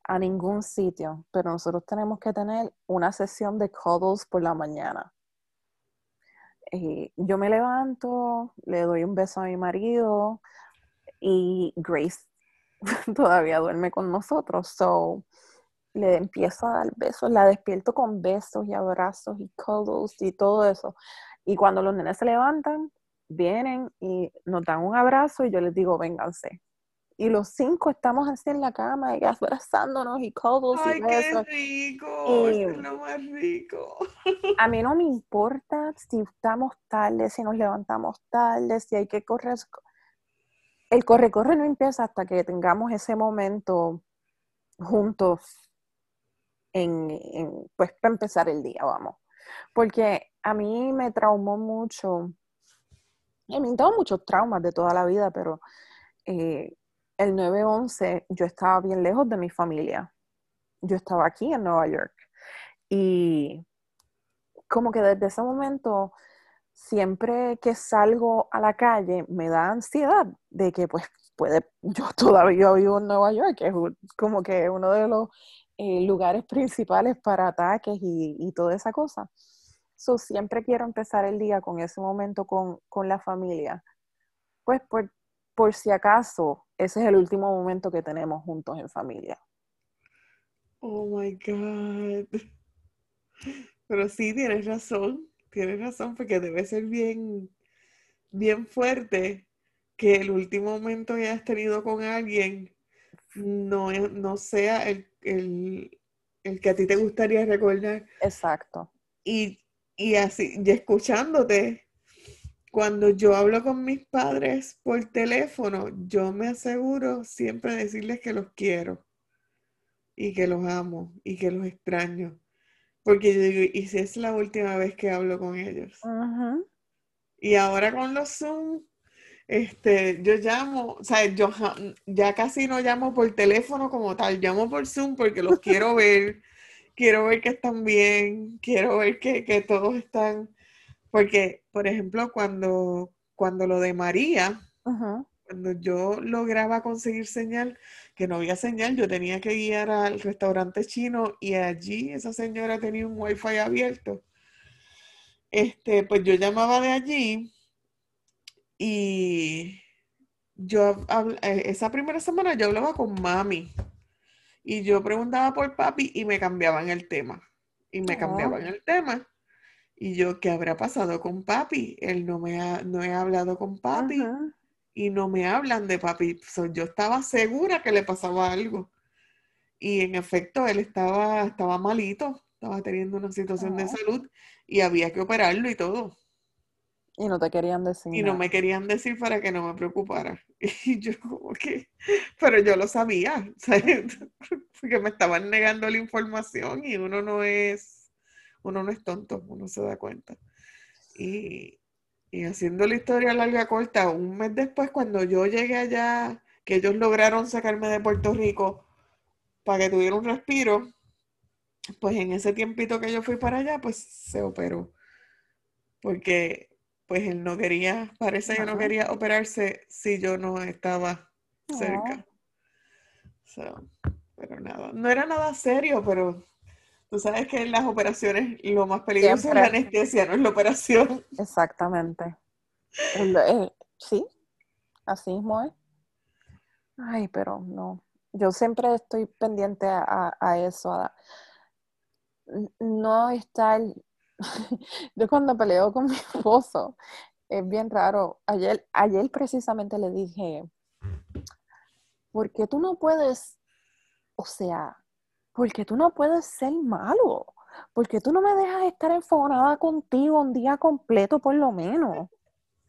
a ningún sitio, pero nosotros tenemos que tener una sesión de cuddles por la mañana. Eh, yo me levanto, le doy un beso a mi marido y Grace todavía duerme con nosotros, so le empiezo a dar besos, la despierto con besos y abrazos y cuddles y todo eso. Y cuando los nenes se levantan, vienen y nos dan un abrazo y yo les digo, vénganse. Y los cinco estamos así en la cama y abrazándonos y cuddles ¡Ay, y qué rico! Y- es lo más rico. A mí no me importa si estamos tarde, si nos levantamos tarde, si hay que correr. El corre-corre no empieza hasta que tengamos ese momento juntos en, en, pues para empezar el día, vamos. Porque a mí me traumó mucho, mí me tengo muchos traumas de toda la vida, pero eh, el 9-11 yo estaba bien lejos de mi familia. Yo estaba aquí en Nueva York. Y como que desde ese momento, siempre que salgo a la calle, me da ansiedad de que pues puede, yo todavía vivo en Nueva York, que es como que uno de los eh, lugares principales para ataques y, y toda esa cosa. So, siempre quiero empezar el día con ese momento con, con la familia. Pues por, por si acaso, ese es el último momento que tenemos juntos en familia. Oh my God. Pero sí, tienes razón, tienes razón, porque debe ser bien, bien fuerte que el último momento que hayas tenido con alguien no, no sea el, el- el que a ti te gustaría recordar. Exacto. Y, y así, y escuchándote, cuando yo hablo con mis padres por teléfono, yo me aseguro siempre decirles que los quiero y que los amo y que los extraño. Porque yo digo, ¿y si es la última vez que hablo con ellos? Y ahora con los Zoom, este, yo llamo, o sea, yo ya casi no llamo por teléfono como tal, llamo por Zoom porque los quiero ver, quiero ver que están bien, quiero ver que, que todos están, porque, por ejemplo, cuando, cuando lo de María, cuando yo lograba conseguir señal, que no había señal, yo tenía que guiar al restaurante chino y allí esa señora tenía un wifi abierto. Este, pues yo llamaba de allí y yo habl- eh, esa primera semana yo hablaba con mami y yo preguntaba por papi y me cambiaban el tema. Y me Oh. cambiaban el tema. Y yo, ¿qué habrá pasado con papi? Él no me ha, no he hablado con papi y no me hablan de papi. So, yo estaba segura que le pasaba algo. Y en efecto, él estaba, estaba malito, estaba teniendo una situación de Oh. salud y había que operarlo y todo. Y no te querían decir. Y no me querían decir para que no me preocupara. Y yo como que, pero yo lo sabía, porque me estaban negando la información y uno no es, uno no es tonto, uno se da cuenta. Y, y haciendo la historia larga corta, un mes después cuando yo llegué allá, que ellos lograron sacarme de Puerto Rico para que tuviera un respiro, pues en ese tiempito que yo fui para allá, pues se operó. Porque pues él no quería, parece que no quería operarse si yo no estaba cerca. pero nada, no era nada serio, pero tú sabes que en las operaciones lo más peligroso es la anestesia, no es la operación. Exactamente. sí, así mismo es. Ay, pero no. Yo siempre estoy pendiente a, a eso, a no estar yo cuando peleo con mi esposo, es bien raro. Ayer, ayer precisamente le dije, ¿por qué tú no puedes, o sea, ¿por qué tú no puedes ser malo? ¿Por qué tú no me dejas estar enfonada contigo un día completo por lo menos?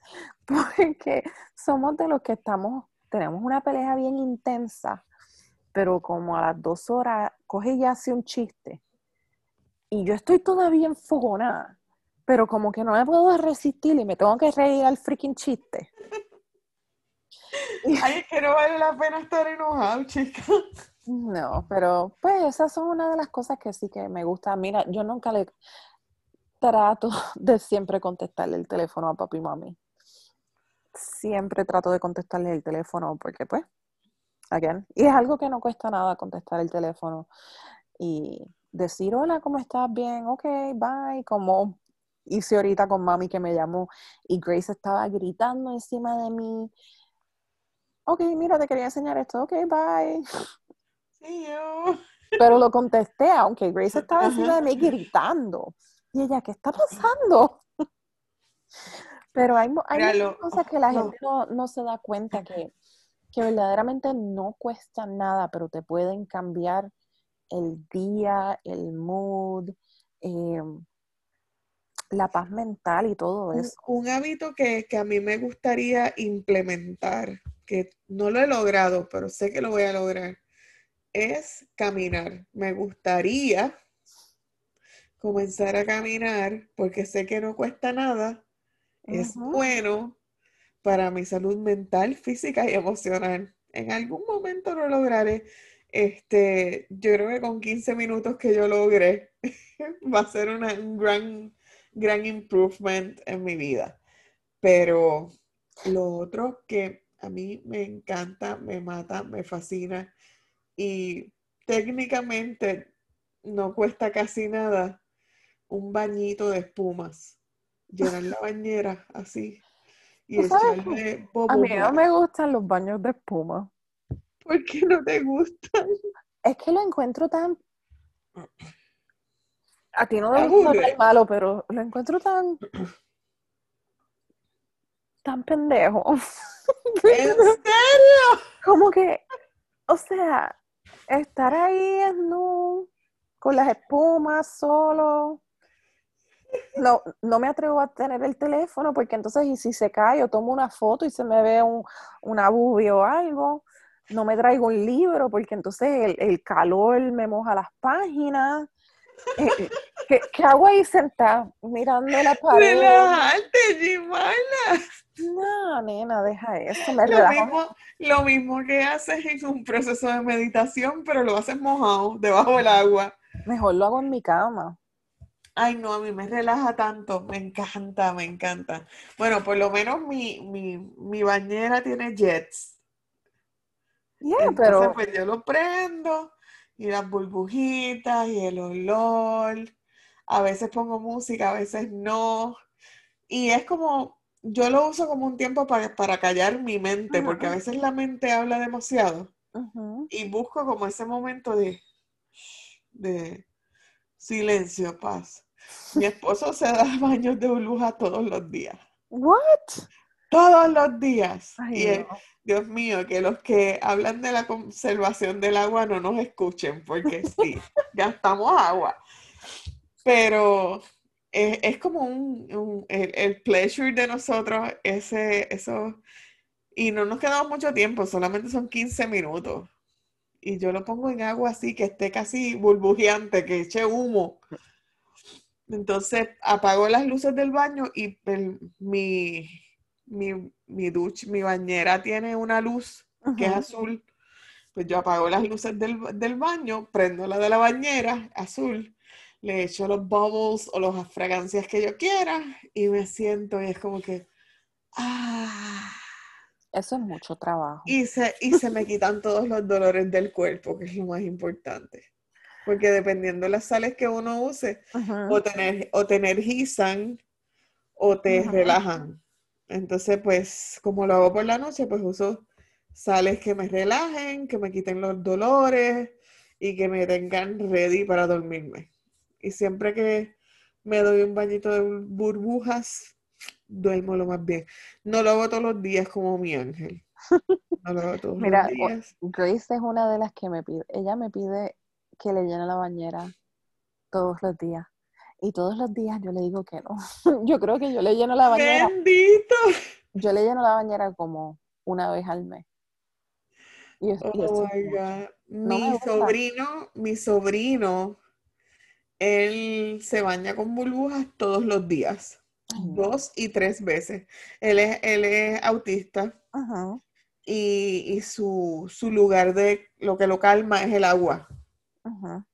Porque somos de los que estamos, tenemos una pelea bien intensa, pero como a las dos horas coge y hace un chiste y yo estoy todavía enfogonada, pero como que no me puedo resistir y me tengo que reír al freaking chiste. Ay, es que no vale la pena estar enojado, chica. No, pero pues esas son una de las cosas que sí que me gusta. Mira, yo nunca le trato de siempre contestarle el teléfono a papi y mami. Siempre trato de contestarle el teléfono porque pues, again, y es algo que no cuesta nada contestar el teléfono. Y decir, hola, ¿cómo estás? Bien, ok, bye, como hice ahorita con mami que me llamó y Grace estaba gritando encima de mí. Ok, mira, te quería enseñar esto, ok, bye. Pero lo contesté, aunque Grace estaba encima de mí gritando. Y ella, ¿qué está pasando? Pero hay, hay cosas que la gente no, no, se da cuenta que, que verdaderamente no cuestan nada, pero te pueden cambiar el día, el mood, em, la paz mental y todo eso. Un, hábito que, a mí me gustaría implementar, que no lo he logrado, pero sé que lo voy a lograr, es caminar. Me gustaría comenzar a caminar porque sé que no cuesta nada, es bueno para mi salud mental, física y emocional. En algún momento lo lograré. Este, yo creo que con 15 minutos que yo logre va a ser un gran, gran improvement en mi vida. Pero lo otro que a mí me encanta, me mata, me fascina y técnicamente no cuesta casi nada un bañito de espumas. Llenar la bañera así y echarle A mí no me gustan los baños de espuma. ¿Por qué no te gustan? Es que lo encuentro tan. A ti no te gusta tan malo, pero lo encuentro tan. tan pendejo. ¿En serio? Como que, o sea, estar ahí no, con las espumas solo. No, no me atrevo a tener el teléfono porque entonces, y si se cae, yo tomo una foto y se me ve un, una o algo no me traigo un libro porque entonces el, calor me moja las páginas. Eh, eh, ¿qué, hago ahí sentada mirando la pared? Relajarte, Jimana. No, nena, deja eso. lo, mismo, lo mismo que haces en un proceso de meditación, pero lo haces mojado, debajo del agua. Mejor lo hago en mi cama. Ay, no, a mí me relaja tanto, me encanta, me encanta. Bueno, por lo menos mi, mi bañera tiene jets pero... pues yo lo prendo y las burbujitas y el olor. A veces pongo música, a veces no. Y es como, yo lo uso como un tiempo para, para callar mi mente, porque a veces la mente habla demasiado. Y busco como ese momento de, de silencio, paz. Mi esposo se da baños de burbuja todos los días. What? Todos los días. y Dios mío, que los que hablan de la conservación del agua no nos escuchen, porque sí, gastamos agua. Pero es, es como un, un- el, el pleasure de nosotros, ese, eso, y no nos quedamos mucho tiempo, solamente son 15 minutos. Y yo lo pongo en agua así, que esté casi burbujeante, que eche humo. Entonces apago las luces del baño y el- mi, mi, mi ducha, mi bañera tiene una luz que es azul. Pues yo apago las luces del, del baño, prendo la de la bañera, azul, le echo los bubbles o las fragancias que yo quiera y me siento y es como que, ah, Eso es mucho trabajo. y se, y se me quitan todos los dolores del cuerpo, que es lo más importante. Porque dependiendo de las sales que uno use, o tener, o te energizan o te relajan. Entonces, pues, como lo hago por la noche, pues uso sales que me relajen, que me quiten los dolores y que me tengan ready para dormirme. Y siempre que me doy un bañito de bur- burbujas, duermo lo más bien. No lo hago todos los días como mi ángel. No lo hago todos Mira, los días. Grace es una de las que me pide, ella me pide que le llene la bañera todos los días. Y todos los días yo le digo que no. Yo creo que yo le lleno la bañera, Bendito. yo le lleno la bañera como una vez al mes. Y, es- Oh my. God. No Mi sobrino, mi sobrino, él se baña con burbujas todos los días, Ay, dos y tres veces. Él es, él es autista Ajá, y, y su, su lugar de lo que lo calma es el agua. ajá.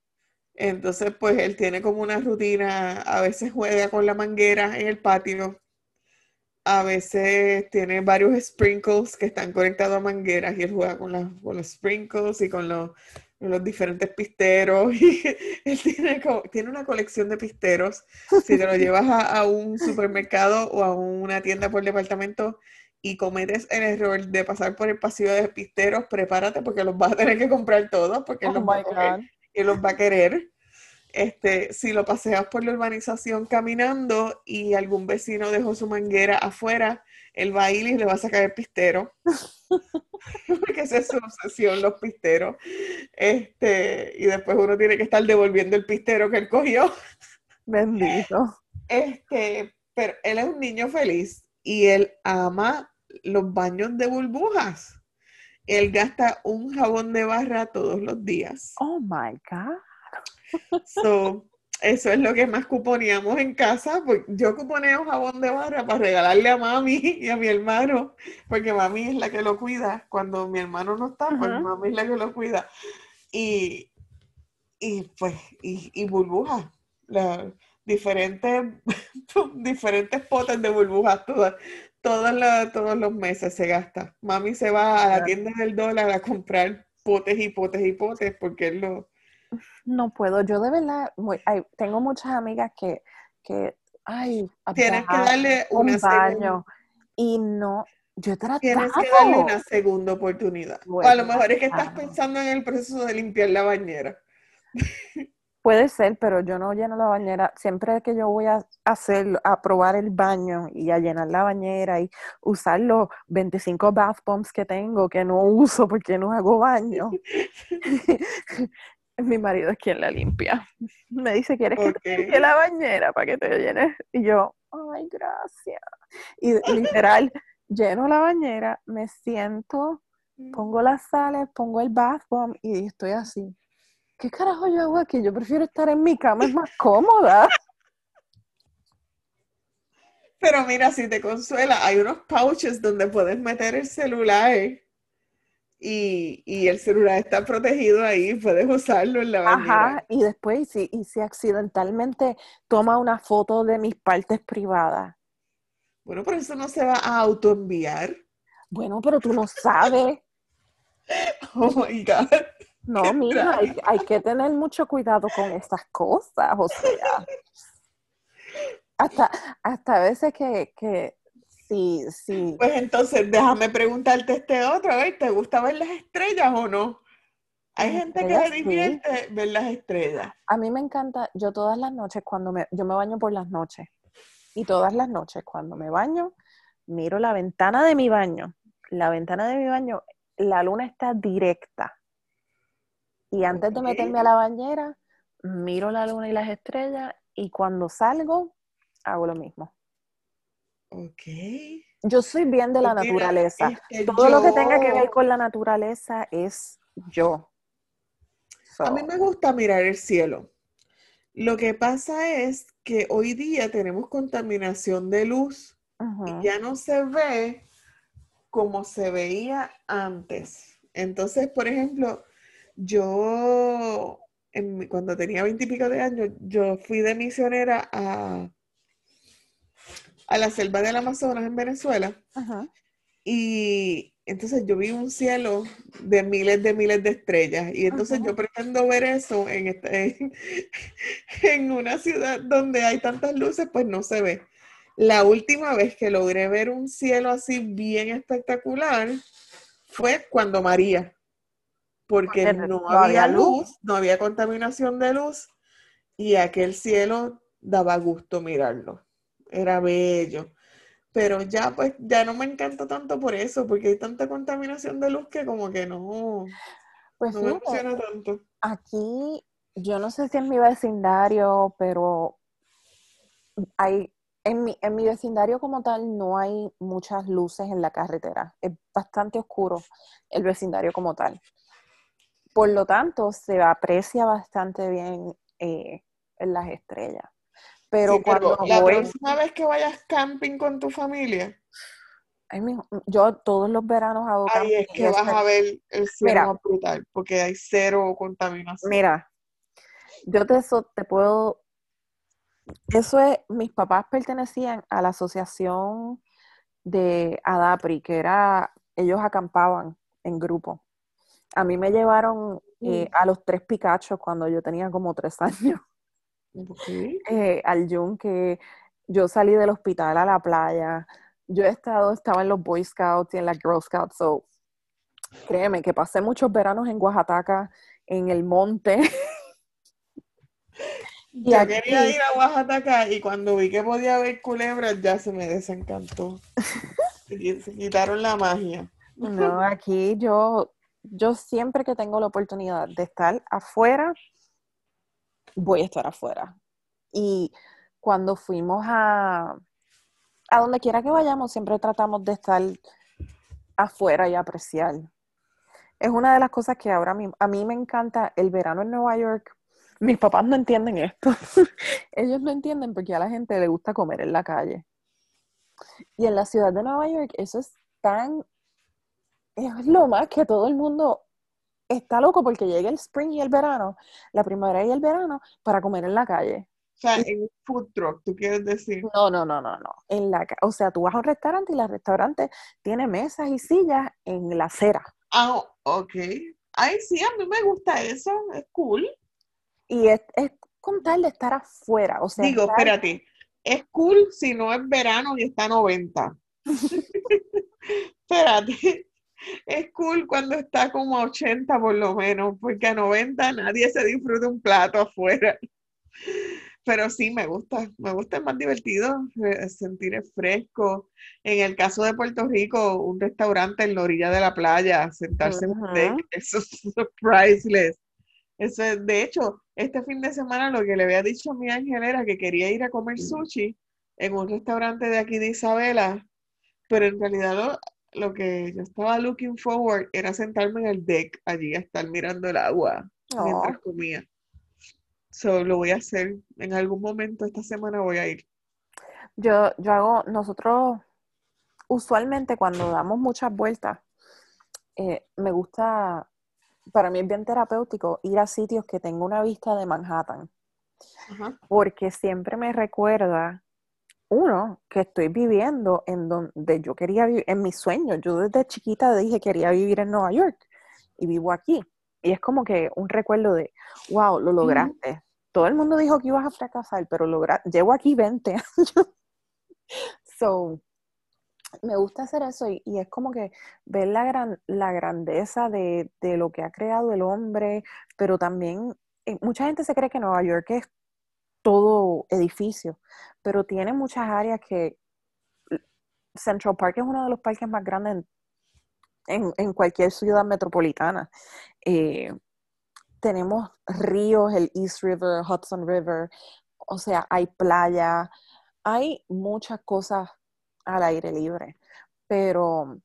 Entonces, pues él tiene como una rutina, a veces juega con la manguera en el patio, a veces tiene varios sprinkles que están conectados a mangueras y él juega con, las- con los sprinkles y con los, diferentes pisteros. Y él tiene, una colección de pisteros. Si te lo llevas a, a un supermercado o a una tienda por departamento y cometes el error de pasar por el pasillo de pisteros, prepárate porque los vas a tener que comprar todos porque él Oh los va a coger Y los va a querer. Este, si lo paseas por la urbanización caminando y algún vecino dejó su manguera afuera, él va a ir y le va a sacar el pistero. Porque esa es su obsesión, los pisteros. Este, y después uno tiene que estar devolviendo el pistero que él cogió. Bendito. Este, pero él es un niño feliz y él ama los baños de burbujas. Él gasta un jabón de barra todos los días. Oh my God. So, eso es lo que más cuponeamos en casa. Pues yo cuponeo jabón de barra para regalarle a mami y a mi hermano, porque mami es la que lo cuida. Cuando mi hermano no está, pues mami es la que lo cuida. Y, y pues, y, y burbujas, diferentes, diferentes potes de burbujas, todas, todas la- todos los meses se gasta. Mami se va a la tienda del dólar a comprar potes y potes y potes porque él lo... No puedo. Yo de verdad, muy- ay, tengo muchas amigas que, que ay, Tienes que darle un una baño. segunda, Y no, yo he tratado. tienes que darle una segunda oportunidad. O a lo mejor es que estás pensando en el proceso de limpiar la bañera. Puede ser, pero yo no lleno la bañera. Siempre que yo voy a hacer, a probar el baño y a llenar la bañera y usar los 25 bath bombs que tengo, que no uso porque no hago baño, mi marido es quien la limpia. Me dice, ¿quieres que te limpie la bañera para que te llenes? Y yo, ay, gracias. Y literal, lleno la bañera, me siento, pongo las sales, pongo el bath bomb y estoy así. ¿Qué carajo yo hago aquí? Yo prefiero estar en mi cama, es más cómoda. Pero mira, si te consuela, hay unos pouches donde puedes meter el celular y, y el celular está protegido ahí, puedes usarlo en la bañera. Ajá, y después, y si, y si accidentalmente toma una foto de mis partes privadas. Bueno, por eso no se va a autoenviar. Bueno, pero tú no sabes. Oh my God. No, mija, hay, hay que tener mucho cuidado con estas cosas, o sea. Hasta, hasta a veces que, que si, si, Pues entonces déjame preguntarte este otro, a ver, ¿te gusta ver las estrellas o no? Hay Las gente que sí. divierte ver las estrellas. a mí me encanta, yo todas las noches cuando me, yo me baño por las noches, y todas las noches cuando me baño, miro la ventana de mi baño. La ventana de mi baño, la luna está directa. Y antes de meterme a la bañera, miro la luna y las estrellas, y cuando salgo, hago lo mismo. Ok. Yo soy bien de la naturaleza. este, Todo lo que tenga que ver con la naturaleza es yo. A mí me gusta mirar el cielo. Lo que pasa es que hoy día tenemos contaminación de luz y ya no se ve como se veía antes. Entonces, por ejemplo, yo en cuando tenía veintipico de años, yo fui de misionera a, a la selva del Amazonas en Venezuela. Y entonces yo vi un cielo de miles de miles de estrellas. Y entonces yo pretendo ver eso en, en una ciudad donde hay tantas luces, pues no se ve. La última vez que logré ver un cielo así bien espectacular fue cuando María, porque no había luz. no había contaminación de luz y aquel cielo daba gusto mirarlo. Era bello. Pero ya, pues, ya no me encanta tanto por eso, porque hay tanta contaminación de luz que como que no, Pues no me emociona tanto. aquí, yo no sé si en mi vecindario, pero hay, en mi, en mi vecindario como tal no hay muchas luces en la carretera. Es bastante oscuro el vecindario como tal. Por lo tanto, se aprecia bastante bien eh, en las estrellas. Pero Sí, pero cuando la voy, próxima vez que vayas camping con tu familia, ay, mijo, yo todos los veranos hago ahí camping es que vas a ver el cielo Mira. brutal, porque hay cero contaminación. Mira, yo te, eso te puedo. Eso es, mis papás pertenecían a la asociación de ADAPRI, que era, ellos acampaban en grupo. A mí me llevaron eh, a los tres Picachos cuando yo tenía como tres años, Ok. eh, al yunque. Yo salí del hospital a la playa. Yo he estado, estaba en los Boy Scouts y en la Girl Scouts, so créeme que pasé muchos veranos en Oaxaca, en el monte. Y Yo aquí- quería ir a Oaxaca y cuando vi que podía ver culebras ya se me desencantó. Se se quitaron la magia. No, aquí yo, yo siempre que tengo la oportunidad de estar afuera, voy a estar afuera. Y cuando fuimos a, a donde quiera que vayamos, siempre tratamos de estar afuera y apreciar. Es una de las cosas que ahora mismo, a mí me encanta el verano en Nueva York. Mis papás no entienden esto. Ellos no entienden porque a la gente le gusta comer en la calle. Y en la ciudad de Nueva York, eso es tan es lo más que todo el mundo está loco porque llega el spring y el verano, la primavera y el verano, para comer en la calle. O sea, en un food truck, tú quieres decir. No, no, no, no, no. En la, o sea, tú vas a un restaurante y el restaurante tiene mesas y sillas en la acera. Ah, ok. Ay, sí, a mí me gusta eso, es cool. Y es, es con tal de estar afuera. O sea, Digo, estar- espérate, es cool si no es verano y está a 90. Espérate, es cool cuando está como a 80 por lo menos, porque a 90 nadie se disfruta un plato afuera. Pero sí, me gusta, me gusta, es más divertido eh, sentir el fresco. En el caso de Puerto Rico, un restaurante en la orilla de la playa, sentarse en un Ujú. deck, eso es priceless. Eso es, de hecho, este fin de semana lo que le había dicho a mi ángel era que quería ir a comer sushi en un restaurante de aquí de Isabela, pero en realidad lo, que yo estaba looking forward era sentarme en el deck allí a estar mirando el agua mientras comía. So, lo voy a hacer en algún momento esta semana voy a ir. Yo, yo hago, nosotros usualmente cuando damos muchas vueltas, eh, me gusta, para mí es bien terapéutico ir a sitios que tengo una vista de Manhattan, porque siempre me recuerda, uno, que estoy viviendo en donde yo quería vivir, en mis sueños. Yo desde chiquita dije quería vivir en Nueva York y vivo aquí. Y es como que un recuerdo de, wow, lo lograste. Todo el mundo dijo que ibas a fracasar, pero logra llevo aquí 20 años. so, me gusta hacer eso y, y es como que ver la, gran, la grandeza de, de lo que ha creado el hombre, pero también eh, mucha gente se cree que Nueva York es todo edificio, pero tiene muchas áreas que Central Park es uno de los parques más grandes en, en, cualquier ciudad metropolitana. Eh, tenemos ríos, el East River, Hudson River, o sea, hay playa, hay muchas cosas al aire libre, pero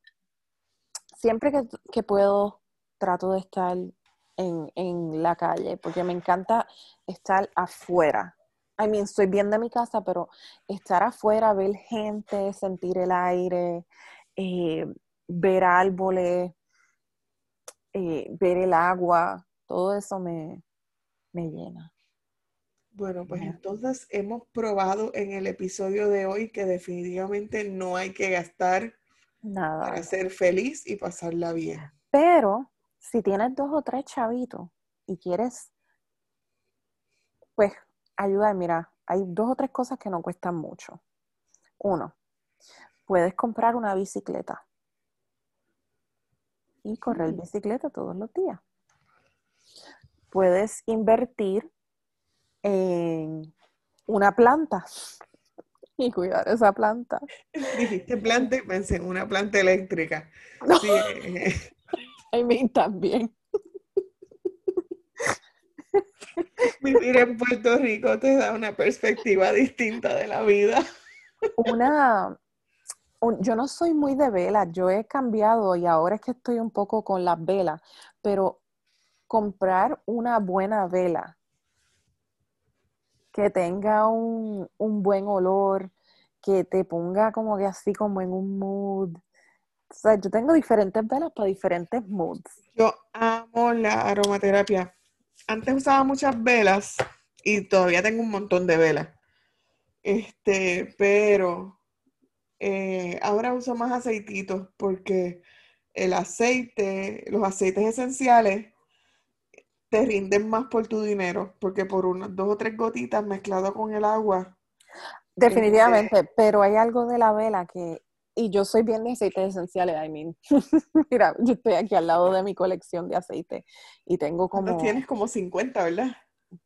siempre que, puedo trato de estar en, en, la calle, porque me encanta estar afuera. I mean, estoy bien de mi casa, pero estar afuera, ver gente, sentir el aire, eh, ver árboles, eh, ver el agua, todo eso me, me llena. Bueno, pues entonces hemos probado en el episodio de hoy que definitivamente no hay que gastar Nada. para ser feliz y pasarla bien. Pero si tienes dos o tres chavitos y quieres, pues ayudar, mira, hay dos o tres cosas que no cuestan mucho. Uno, puedes comprar una bicicleta y correr bicicleta todos los días. Puedes invertir en una planta y cuidar esa planta. Dijiste planta y pensé en una planta eléctrica. Sí. I mean, también. Vivir en Puerto Rico te da una perspectiva distinta de la vida. Una, yo no soy muy de velas, yo he cambiado y ahora es que estoy un poco con las velas, pero comprar una buena vela que tenga un, buen olor, que te ponga como que así como en un mood. O sea, yo tengo diferentes velas para diferentes moods. Yo amo la aromaterapia. Antes usaba muchas velas y todavía tengo un montón de velas. Este, pero eh, ahora uso más aceititos porque el aceite, los aceites esenciales te rinden más por tu dinero, porque por unas dos o tres gotitas mezclado con el agua. Definitivamente, este pero hay algo de la vela que, y yo soy bien de aceites esenciales, I mean. Mira, yo estoy aquí al lado de mi colección de aceite y tengo como... Tienes como 50, ¿verdad?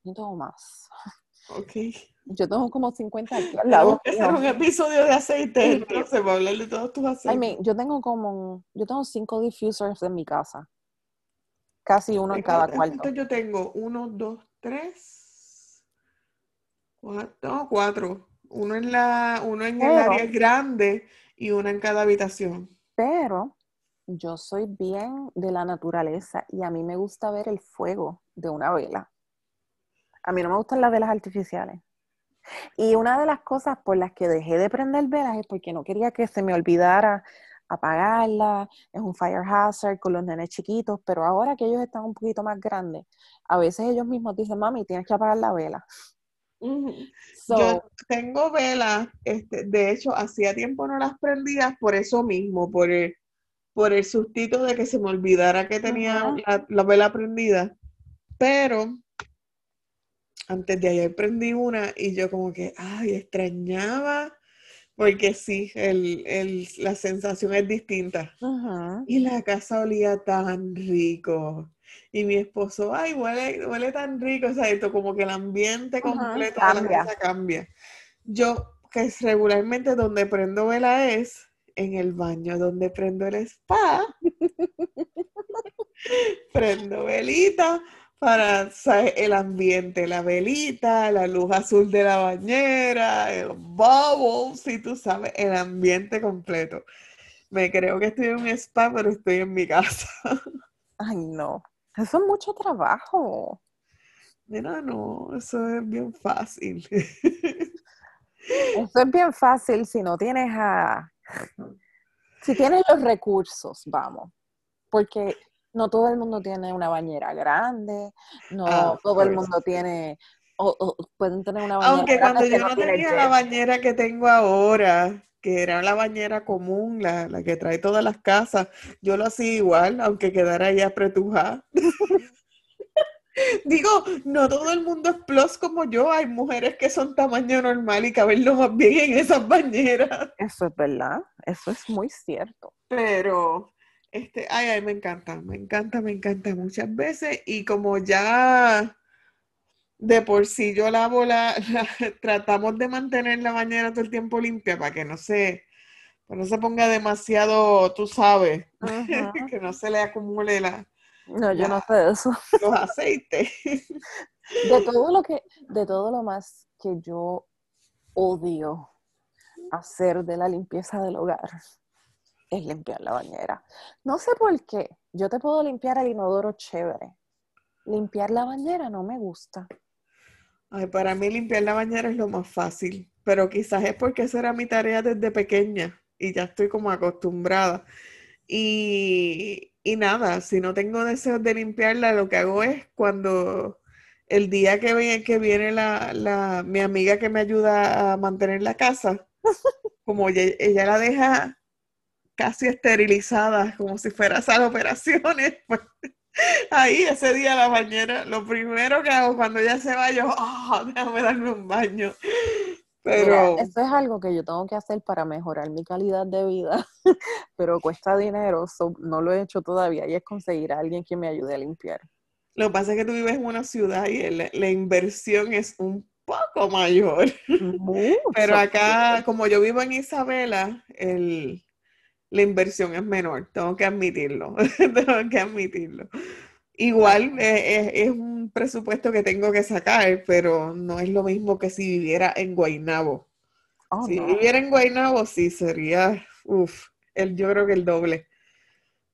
Yo tengo más. Ok. Yo tengo como 50 aquí al lado. Hacer un episodio de aceite, entonces, para hablar de todos tus aceites. I mean, yo tengo como, yo tengo cinco diffusers en mi casa. Casi uno en cada cuarto. Yo tengo uno, dos, tres, cuatro, cuatro. Uno en, la, uno en el área grande y uno en cada habitación. Pero yo soy bien de la naturaleza y a mí me gusta ver el fuego de una vela. A mí no me gustan las velas artificiales. Y una de las cosas por las que dejé de prender velas es porque no quería que se me olvidara apagarla, es un fire hazard con los nenes chiquitos, pero ahora que ellos están un poquito más grandes, a veces ellos mismos dicen, mami, tienes que apagar la vela. Yo tengo velas, este, de hecho, hacía tiempo no las prendía por eso mismo, por el, por el sustito de que se me olvidara que tenía la, la, vela prendida. Pero antes de ayer prendí una y yo como que, ay, extrañaba porque sí, el, la sensación es distinta. Y la casa olía tan rico. Y mi esposo, ay, huele, huele tan rico, o sea, esto como que el ambiente completo de la casa cambia. Yo, que es regularmente donde prendo vela es en el baño, donde prendo el spa. prendo velita para el ambiente, la velita, la luz azul de la bañera, el bubble, si tú sabes, el ambiente completo. Me creo que estoy en un spa, pero estoy en mi casa. Ay, no. Eso es mucho trabajo. Mira, no, eso es bien fácil. Eso es bien fácil si no tienes a... Si tienes los recursos, vamos. Porque no todo el mundo tiene una bañera grande, no ah, todo el mundo tiene, o, pueden tener una bañera Aunque cuando yo no, tenía la bañera que tengo ahora, que era la bañera común, la, que trae todas las casas, yo lo hacía igual, aunque quedara ahí apretujada. Digo, no todo el mundo es plus como yo, hay mujeres que son tamaño normal y caben lo más bien en esas bañeras. Eso es verdad, eso es muy cierto. Pero este, ay, ay, me encanta, me encanta, me encanta muchas veces. Y como ya de por sí yo lavo la, tratamos de mantener la bañera todo el tiempo limpia para que no se, no se ponga demasiado, tú sabes, que no se le acumule la. No, yo no sé eso. Los aceites. De todo lo que, de todo lo más que yo odio hacer de la limpieza del hogar es limpiar la bañera. No sé por qué. Yo te puedo limpiar el inodoro chévere. Limpiar la bañera no me gusta. Ay, para mí limpiar la bañera es lo más fácil, pero quizás es porque esa era mi tarea desde pequeña y ya estoy como acostumbrada. Y, y nada, si no tengo deseos de limpiarla, lo que hago es cuando el día que, viene, que viene la, mi amiga que me ayuda a mantener la casa, como ella, la deja casi esterilizada, como si fuera sala operaciones, pues ahí ese día la bañera, lo primero que hago cuando ella se va, yo, oh, déjame darme un baño. Pero eso es algo que yo tengo que hacer para mejorar mi calidad de vida, pero cuesta dinero, no lo he hecho todavía y es conseguir a alguien que me ayude a limpiar. Lo que pasa es que tú vives en una ciudad y la, inversión es un poco mayor. Pero acá, como yo vivo en Isabela, el, la inversión es menor, tengo que admitirlo, tengo que admitirlo. Igual es, un presupuesto que tengo que sacar, pero no es lo mismo que si viviera en Guaynabo. Oh, si viviera en Guaynabo, sí sería, uff, yo creo que el doble.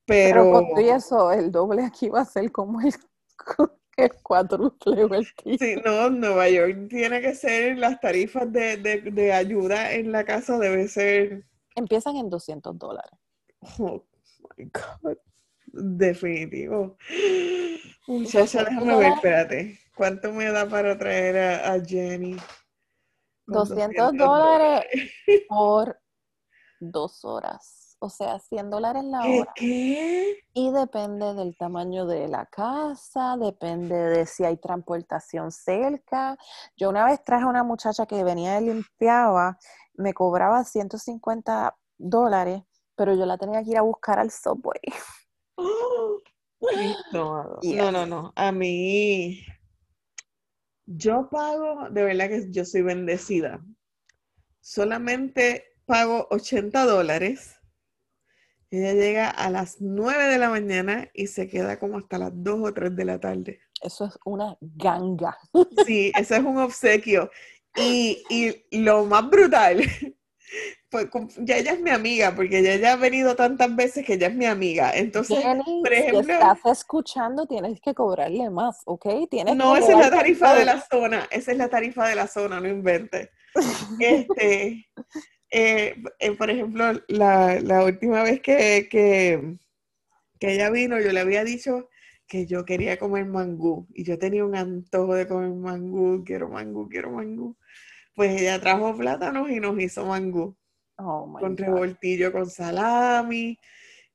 Pero, pero eso, el doble aquí va a ser como el el Sí, no, Nueva York tiene que ser, las tarifas de, ayuda en la casa debe ser... Empiezan en 200 dólares. Oh, my God. Definitivo. Muchacha, déjame ver, espérate. ¿Cuánto me da para traer a, Jenny? 200 dólares por dos horas o sea, 100 dólares la hora. ¿Qué? Y depende del tamaño de la casa, depende de si hay transportación cerca. Yo una vez traje a una muchacha que venía y limpiaba, me cobraba 150 dólares, pero yo la tenía que ir a buscar al subway. no, no, no. A mí, yo pago, de verdad que yo soy bendecida. Solamente pago 80 dólares ella llega a las 9 de la mañana y se queda como hasta las 2 o 3 de la tarde. Eso es una ganga. Sí, eso es un obsequio. Y, lo más brutal, pues ya ella es mi amiga, porque ella ya ha venido tantas veces que ella es mi amiga. Entonces, por ejemplo. Si estás escuchando, tienes que cobrarle más, ¿ok? Tienes no, esa es la tarifa de la zona. Esa es la tarifa de la zona, no inventes. Este, eh, eh, por ejemplo, la, última vez que, que, ella vino, yo le había dicho que yo quería comer mangú y yo tenía un antojo de comer mangú, quiero mangú, quiero mangú. Pues ella trajo plátanos y nos hizo mangú. Oh con revoltillo con salami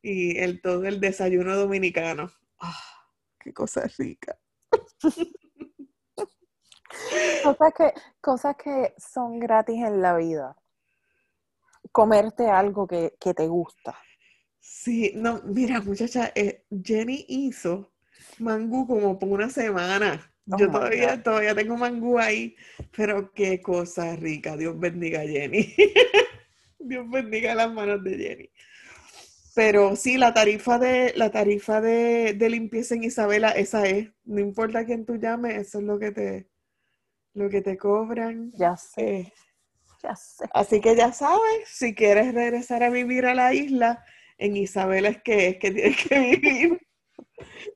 y el todo el desayuno dominicano. ¡Ah! ¡Qué cosa rica! cosas, que, cosas que son gratis en la vida comerte algo que, te gusta. Sí, no, mira, muchacha, eh, Jenny hizo mangú como por una semana. Oh Yo todavía, todavía tengo mangú ahí, pero qué cosa rica. Dios bendiga a Jenny. Dios bendiga las manos de Jenny. Pero sí, la tarifa de la tarifa de, limpieza en Isabela, esa es. No importa quién tú llames, eso es lo que te, lo que te cobran. Ya sé. Eh, Así que ya sabes, si quieres regresar a vivir a la isla, en Isabela es que es que tienes que vivir.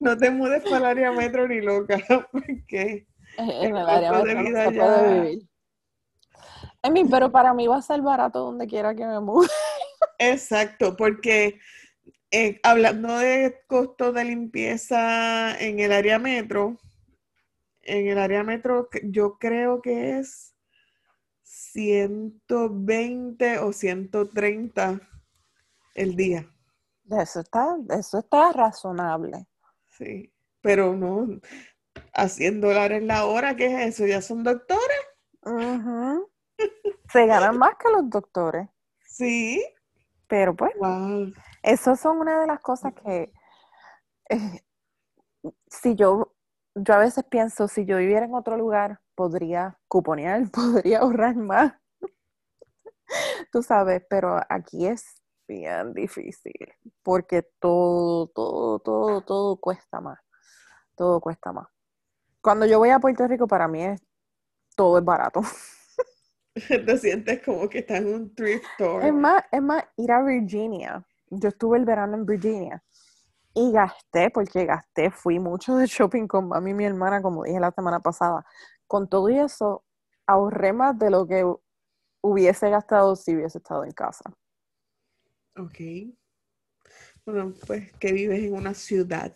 No te mudes para el área metro ni loca, porque en el área metro no se puede vivir. I mean, pero para mí va a ser barato donde quiera que me mude. Exacto, porque eh, hablando de costos de limpieza en el área metro, en el área metro yo creo que es 120 o 130 el día. Eso está, eso está razonable. Sí, pero no, a 100 dólares la hora, ¿qué es eso? ¿Ya son doctores? Se ganan más que los doctores. Sí. Pero pues, eso son una de las cosas que, eh, si yo, yo a veces pienso, si yo viviera en otro lugar, podría cuponear, podría ahorrar más. Tú sabes, pero aquí es bien difícil porque todo, todo, todo, todo cuesta más. Todo cuesta más. Cuando yo voy a Puerto Rico, para mí es todo es barato. Te sientes como que estás en un thrift store. Es más, es más, ir a Virginia. Yo estuve el verano en Virginia y gasté, porque gasté, fui mucho de shopping con mami y mi hermana, como dije la semana pasada. Con todo y eso, ahorré más de lo que hubiese gastado si hubiese estado en casa. Ok. Bueno, pues que vives en una ciudad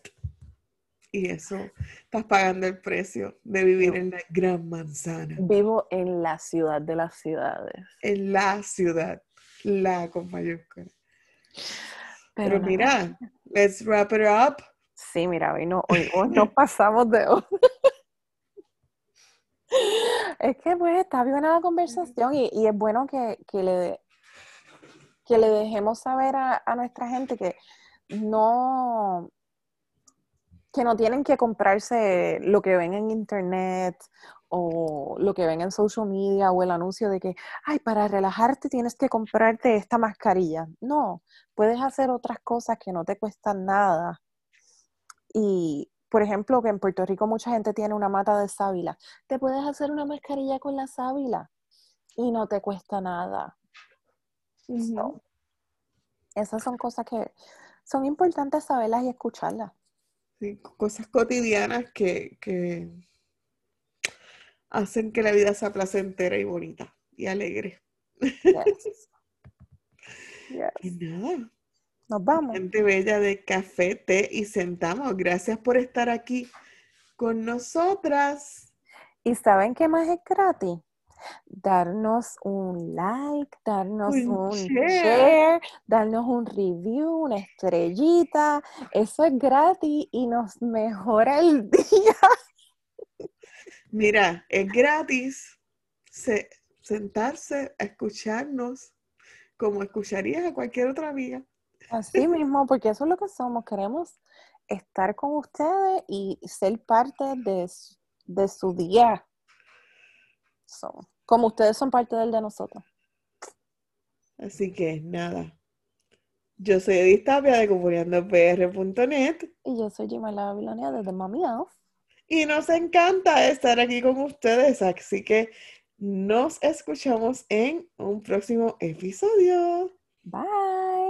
y eso estás pagando el precio de vivir en la gran manzana. Vivo en la ciudad de las ciudades. En la ciudad, la con mayúscula. Pero, mira, let's wrap it up. Sí, mira, hoy no, hoy, no pasamos de hoy. es que pues está bien la conversación y, y es bueno que, que, le, que le dejemos saber a, a nuestra gente que no, que no tienen que comprarse lo que ven en internet o lo que ven en social media o el anuncio de que, ay, para relajarte tienes que comprarte esta mascarilla. No, puedes hacer otras cosas que no te cuestan nada. Y, por ejemplo, que en Puerto Rico mucha gente tiene una mata de sábila. Te puedes hacer una mascarilla con la sábila y no te cuesta nada. Esas son cosas que son importantes saberlas y escucharlas cosas cotidianas que, hacen que la vida sea placentera y bonita y alegre. y nada. Nos vamos. Gente bella de café, té y sentamos. Gracias por estar aquí con nosotras. ¿Y saben qué más es gratis? Darnos un like, darnos un, share. darnos un review, una estrellita. Eso es gratis y nos mejora el día. Mira, es gratis sentarse a escucharnos como escucharías a cualquier otra amiga. Así mismo, porque eso es lo que somos. Queremos estar con ustedes y ser parte de, de su día. So, como ustedes son parte del de nosotros. Así que nada. Yo soy Edith Tapia de comunicandopr.net. Y yo soy Jimena Babilonia desde Mami Y nos encanta estar aquí con ustedes, así que nos escuchamos en un próximo episodio. Bye.